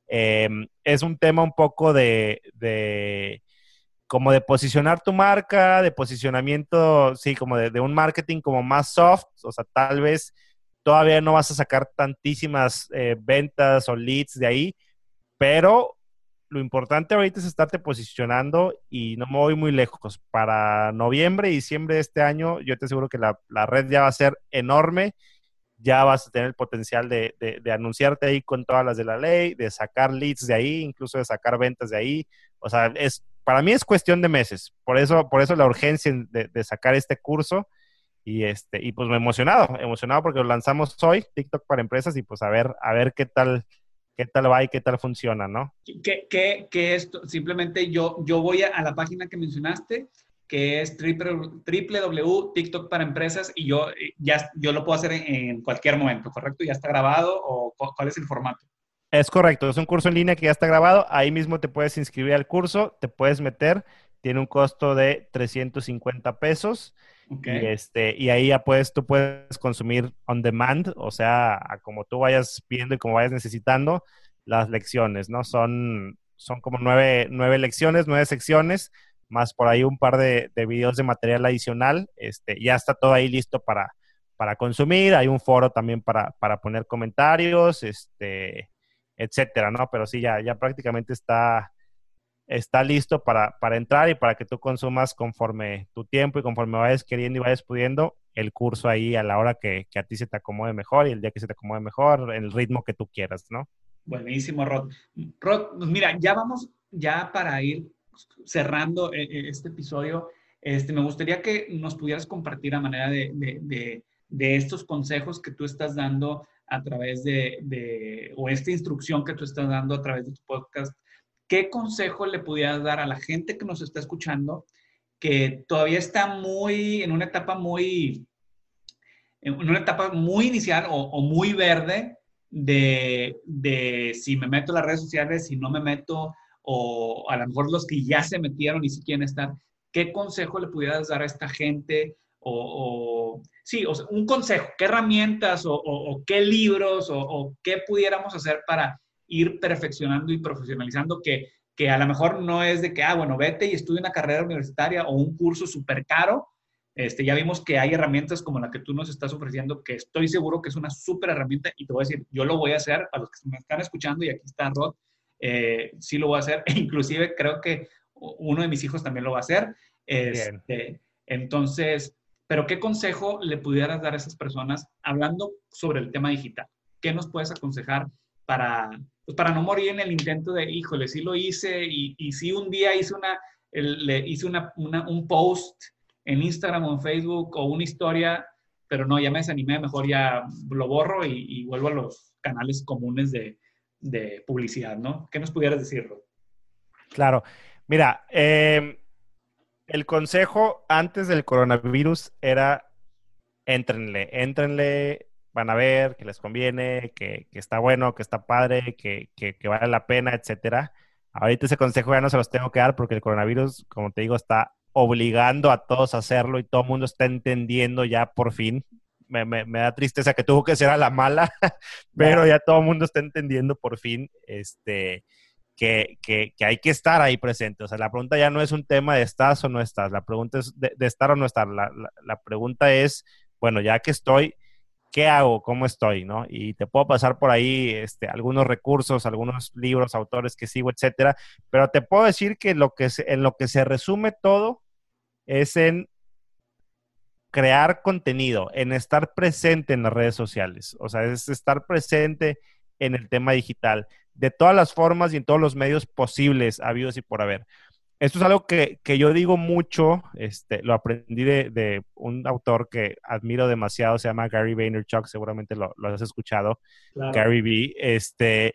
em, es un tema un poco de, de, como de posicionar tu marca, de posicionamiento, sí, como de, de, un marketing como más soft, o sea, tal vez todavía no vas a sacar tantísimas eh, ventas o leads de ahí, pero lo importante ahorita es estarte posicionando y no me voy muy lejos. Para noviembre y diciembre de este año, yo te aseguro que la, red ya va a ser enorme. Ya vas a tener el potencial de, anunciarte ahí con todas las de la ley, de sacar leads de ahí, incluso de sacar ventas de ahí. O sea, es, para mí es cuestión de meses. Por eso, por eso la urgencia de, de sacar este curso. Y este, y pues me emocionado, emocionado porque lo lanzamos hoy, TikTok para empresas, y pues a ver, a ver qué tal, qué tal va y qué tal funciona, ¿no? Que, que, esto, simplemente yo, yo voy a, la página que mencionaste, que es www.tiktok para empresas y yo, ya, yo lo puedo hacer en, cualquier momento, ¿correcto? ¿Ya está grabado o cuál es el formato? Es correcto, es un curso en línea que ya está grabado, ahí mismo te puedes inscribir al curso, te puedes meter, tiene un costo de 350 pesos y, este, y ahí ya puedes, tú puedes consumir on demand, o sea, como tú vayas viendo y como vayas necesitando las lecciones, ¿no? Son, son como nueve, nueve lecciones, nueve secciones, más por ahí un par de, videos de material adicional. Este, ya está todo ahí listo para, para consumir. Hay un foro también para, para poner comentarios, este, etcétera, ¿no? Pero sí, ya, ya prácticamente está, está listo para, para entrar y para que tú consumas conforme tu tiempo y conforme vayas queriendo y vayas pudiendo el curso ahí a la hora que, que, a ti se te acomode mejor y el día que se te acomode mejor, el ritmo que tú quieras, ¿no? Buenísimo, Rod. Rod, pues mira, ya vamos, ya para ir cerrando eh, eh, este episodio, este, me gustaría que nos pudieras compartir a manera de, de, de, estos consejos que tú estás dando a través de, o esta instrucción que tú estás dando a través de tu podcast. ¿Qué consejo le pudieras dar a la gente que nos está escuchando que todavía está muy, en una etapa muy, en una etapa muy inicial o, o muy verde de, de, si me meto en las redes sociales, si no me meto, o a lo mejor los que ya se metieron y si quieren estar, ¿qué consejo le pudieras dar a esta gente? O, sí, o un consejo, ¿qué herramientas o, qué libros o, qué pudiéramos hacer para ir perfeccionando y profesionalizando que, que a lo mejor no es de que, ah, bueno, vete y estudia una carrera universitaria o un curso súper caro. Este, ya vimos que hay herramientas como la que tú nos estás ofreciendo, que estoy seguro que es una súper herramienta y te voy a decir, yo lo voy a hacer a los que me están escuchando y aquí está Rod, eh, sí lo voy a hacer. inclusive creo que uno de mis hijos también lo va a hacer. Este, entonces, pero ¿qué consejo le pudieras dar a esas personas hablando sobre el tema digital? ¿Qué nos puedes aconsejar para, pues para no morir en el intento de, híjole, sí lo hice y, y sí un día hice, una, le hice una, un post en Instagram o en Facebook o una historia, pero no, ya me desanimé, mejor ya lo borro y, vuelvo a los canales comunes de, de publicidad, ¿no? ¿Qué nos pudieras decirlo? Claro, mira, em, el consejo antes del coronavirus era éntrenle, éntrenle, van a ver que les conviene, que, está bueno, que está padre, que, que, vale la pena, etcétera. Ahorita ese consejo ya no se los tengo que dar porque el coronavirus, como te digo, está obligando a todos a hacerlo y todo el mundo está entendiendo ya por fin me, da tristeza que tuvo que ser a la mala, pero ya todo el mundo está entendiendo por fin este, que, hay que estar ahí presente. O sea, la pregunta ya no es un tema de estás o no estás, la pregunta es de, estar o no estar. La, pregunta es, bueno, ya que estoy, ¿qué hago? ¿Cómo estoy? ¿no? Y te puedo pasar por ahí este, algunos recursos, algunos libros, autores que sigo, etcétera, pero te puedo decir que, lo que en lo que se resume todo es en crear contenido, en estar presente en las redes sociales. O sea, es estar presente en el tema digital, de todas las formas y en todos los medios posibles, habidos y por haber. Esto es algo que, yo digo mucho, este, lo aprendí de, un autor que admiro demasiado, se llama Gary Vaynerchuk, seguramente lo, has escuchado, Gary V. Este,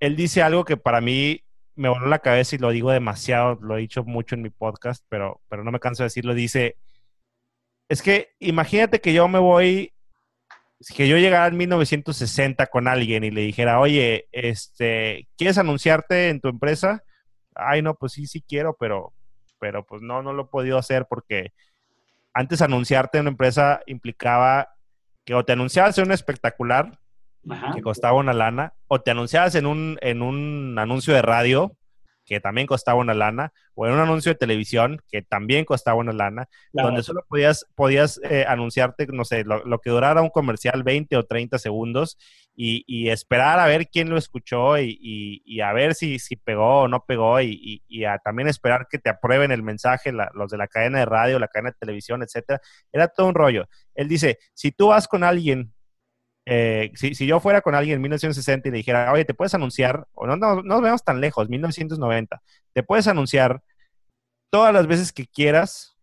él dice algo que para mí me voló la cabeza y lo digo demasiado, lo he dicho mucho en mi podcast, pero, pero no me canso de decirlo, dice, es que imagínate que yo me voy, que yo llegara en 1960 con alguien y le dijera, oye, este, ¿quieres anunciarte en tu empresa? Ay, no, pues sí, sí quiero, pero, pero pues no, no lo he podido hacer porque antes anunciarte en una empresa implicaba que o te anunciabas en un espectacular que costaba una lana, o te anunciabas en un, en un anuncio de radio que también costaba una lana, o en un anuncio de televisión, que también costaba una lana, donde solo podías, podías eh, anunciarte, no sé, lo, que durara un comercial 20 o 30 segundos y, esperar a ver quién lo escuchó y, a ver si, si pegó o no pegó y, también esperar que te aprueben el mensaje los de la cadena de radio, la cadena de televisión, etcétera. Era todo un rollo. Él dice, si tú vas con alguien eh, si, yo fuera con alguien en 1960 y le dijera, oye, te puedes anunciar, o no, no, nos vemos tan lejos, 1990, te puedes anunciar todas las veces que quieras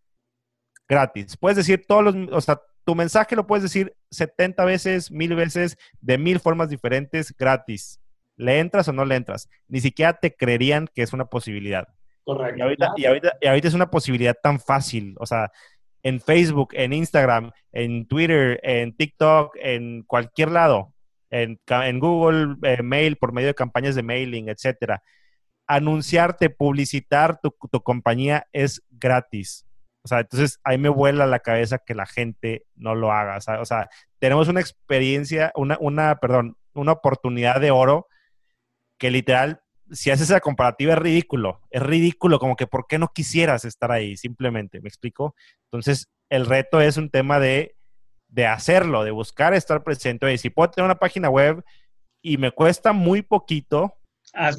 gratis. Puedes decir todos los, o sea, tu mensaje lo puedes decir 70 veces, mil veces, de mil formas diferentes, gratis. ¿Le entras o no le entras? Ni siquiera te creerían que es una posibilidad. Correcto. Y ahorita, y ahorita, y ahorita es una posibilidad tan fácil. O sea, en Facebook, en Instagram, en Twitter, en TikTok, en cualquier lado, en, Google eh, Mail por medio de campañas de mailing, etcétera. Anunciarte, publicitar tu, compañía es gratis. O sea, entonces ahí me vuela la cabeza que la gente no lo haga. O sea, tenemos una experiencia, una, una, perdón, una oportunidad de oro que literal si haces esa comparativa es ridículo, es ridículo, como que ¿por qué no quisieras estar ahí? Simplemente, ¿me explico? Entonces, el reto es un tema de, de hacerlo, de buscar estar presente. Oye, si puedo tener una página web y me cuesta muy poquito,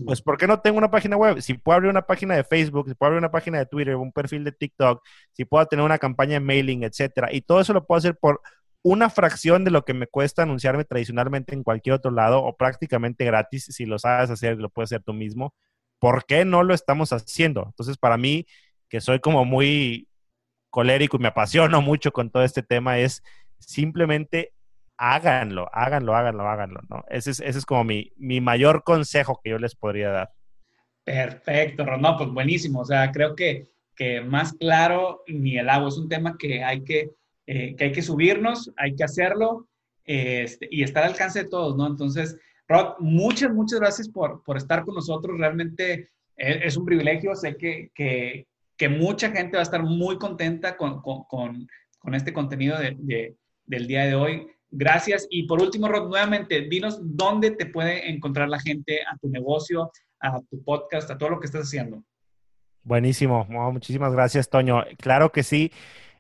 pues ¿por qué no tengo una página web? Si puedo abrir una página de Facebook, si puedo abrir una página de Twitter, un perfil de TikTok, si puedo tener una campaña de mailing, etcétera, y todo eso lo puedo hacer por una fracción de lo que me cuesta anunciarme tradicionalmente en cualquier otro lado o prácticamente gratis si lo sabes hacer, lo puedes hacer tú mismo. ¿Por qué no lo estamos haciendo? Entonces, para mí, que soy como muy colérico y me apasiono mucho con todo este tema, es simplemente háganlo, háganlo, háganlo, háganlo, ¿no? Ese es, ese es como mi, mi mayor consejo que yo les podría dar. Perfecto, Ron. pues buenísimo. O sea, creo que, que más claro ni el agua. Es un tema que hay que eh, que hay que subirnos, hay que hacerlo este, y estar al alcance de todos, ¿no? Entonces, Rod, muchas, muchas gracias por, por estar con nosotros. Realmente e, es, un privilegio. Sé que, que, que, mucha gente va a estar muy contenta con, con, con este contenido de, del día de hoy. Gracias. Y por último, Rod, nuevamente, dinos dónde te puede encontrar la gente a tu negocio, a tu podcast, a todo lo que estás haciendo. Buenísimo. muchísimas gracias, Toño. Claro que sí.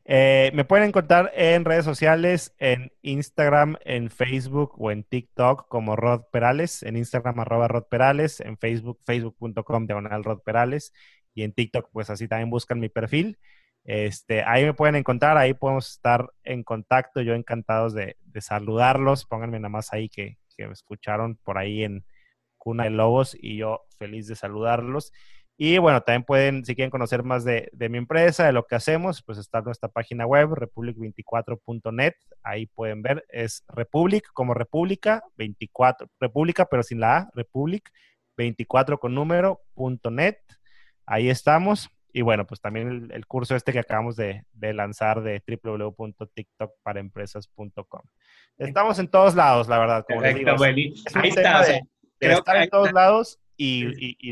Eh, me pueden encontrar en redes sociales, en Instagram, en Facebook o en TikTok como Rod Perales, en Instagram arroba Rod Perales, en Facebook, facebook.com diagonal Rod Perales y en TikTok pues así también buscan mi perfil. Este, ahí me pueden encontrar, ahí podemos estar en contacto, yo encantados de, saludarlos, pónganme nada más ahí que, me escucharon por ahí en Cuna de Lobos y yo feliz de saludarlos. Y bueno, también pueden, si quieren conocer más de, mi empresa, de lo que hacemos, pues está nuestra página web, republic24.net. Ahí pueden ver, es Republic como República, 24, República, pero sin la A, Republic, 24 con número, punto net. Ahí estamos. Y bueno, pues también el, curso este que acabamos de, lanzar de www.tiktokparaempresas.com. Estamos en todos lados, la verdad. Como Ahí está. estar en todos lados y,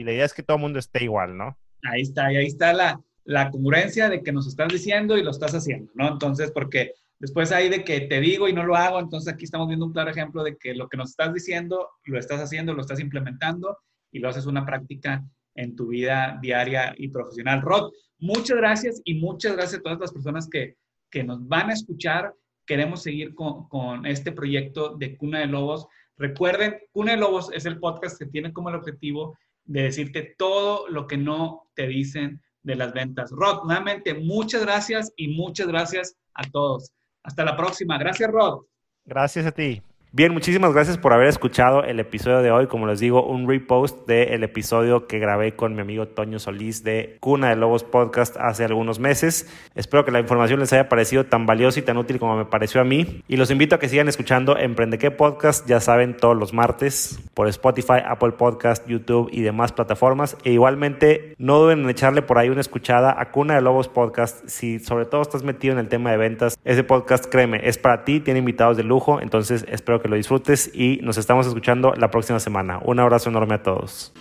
la idea es que todo el mundo esté igual, ¿no? Ahí está, y ahí está la, la congruencia de que nos estás diciendo y lo estás haciendo, ¿no? Entonces, porque después hay de que te digo y no lo hago, entonces aquí estamos viendo un claro ejemplo de que lo que nos estás diciendo, lo estás haciendo, lo estás implementando y lo haces una práctica en tu vida diaria y profesional. Rod, muchas gracias y muchas gracias a todas las personas que, que nos van a escuchar. Queremos seguir con, con este proyecto de Cuna de Lobos. Recuerden, Cune Lobos es el podcast que tiene como el objetivo de decirte todo lo que no te dicen de las ventas. Rod, nuevamente, muchas gracias y muchas gracias a todos. Hasta la próxima. Gracias, Rod. Gracias a ti. Bien, muchísimas gracias por haber escuchado el episodio de hoy. Como les digo, un repost del episodio que grabé con mi amigo Toño Solís de Cuna de Lobos Podcast hace algunos meses. Espero que la información les haya parecido tan valiosa y tan útil como me pareció a mí. Y los invito a que sigan escuchando Emprende qué Podcast, ya saben, todos los martes por Spotify, Apple Podcast, YouTube y demás plataformas. E igualmente, no duden en echarle por ahí una escuchada a Cuna de Lobos Podcast. Si sobre todo estás metido en el tema de ventas, ese podcast, créeme, es para ti, tiene invitados de lujo. Entonces, que lo disfrutes y nos estamos escuchando la próxima semana. Un abrazo enorme a todos.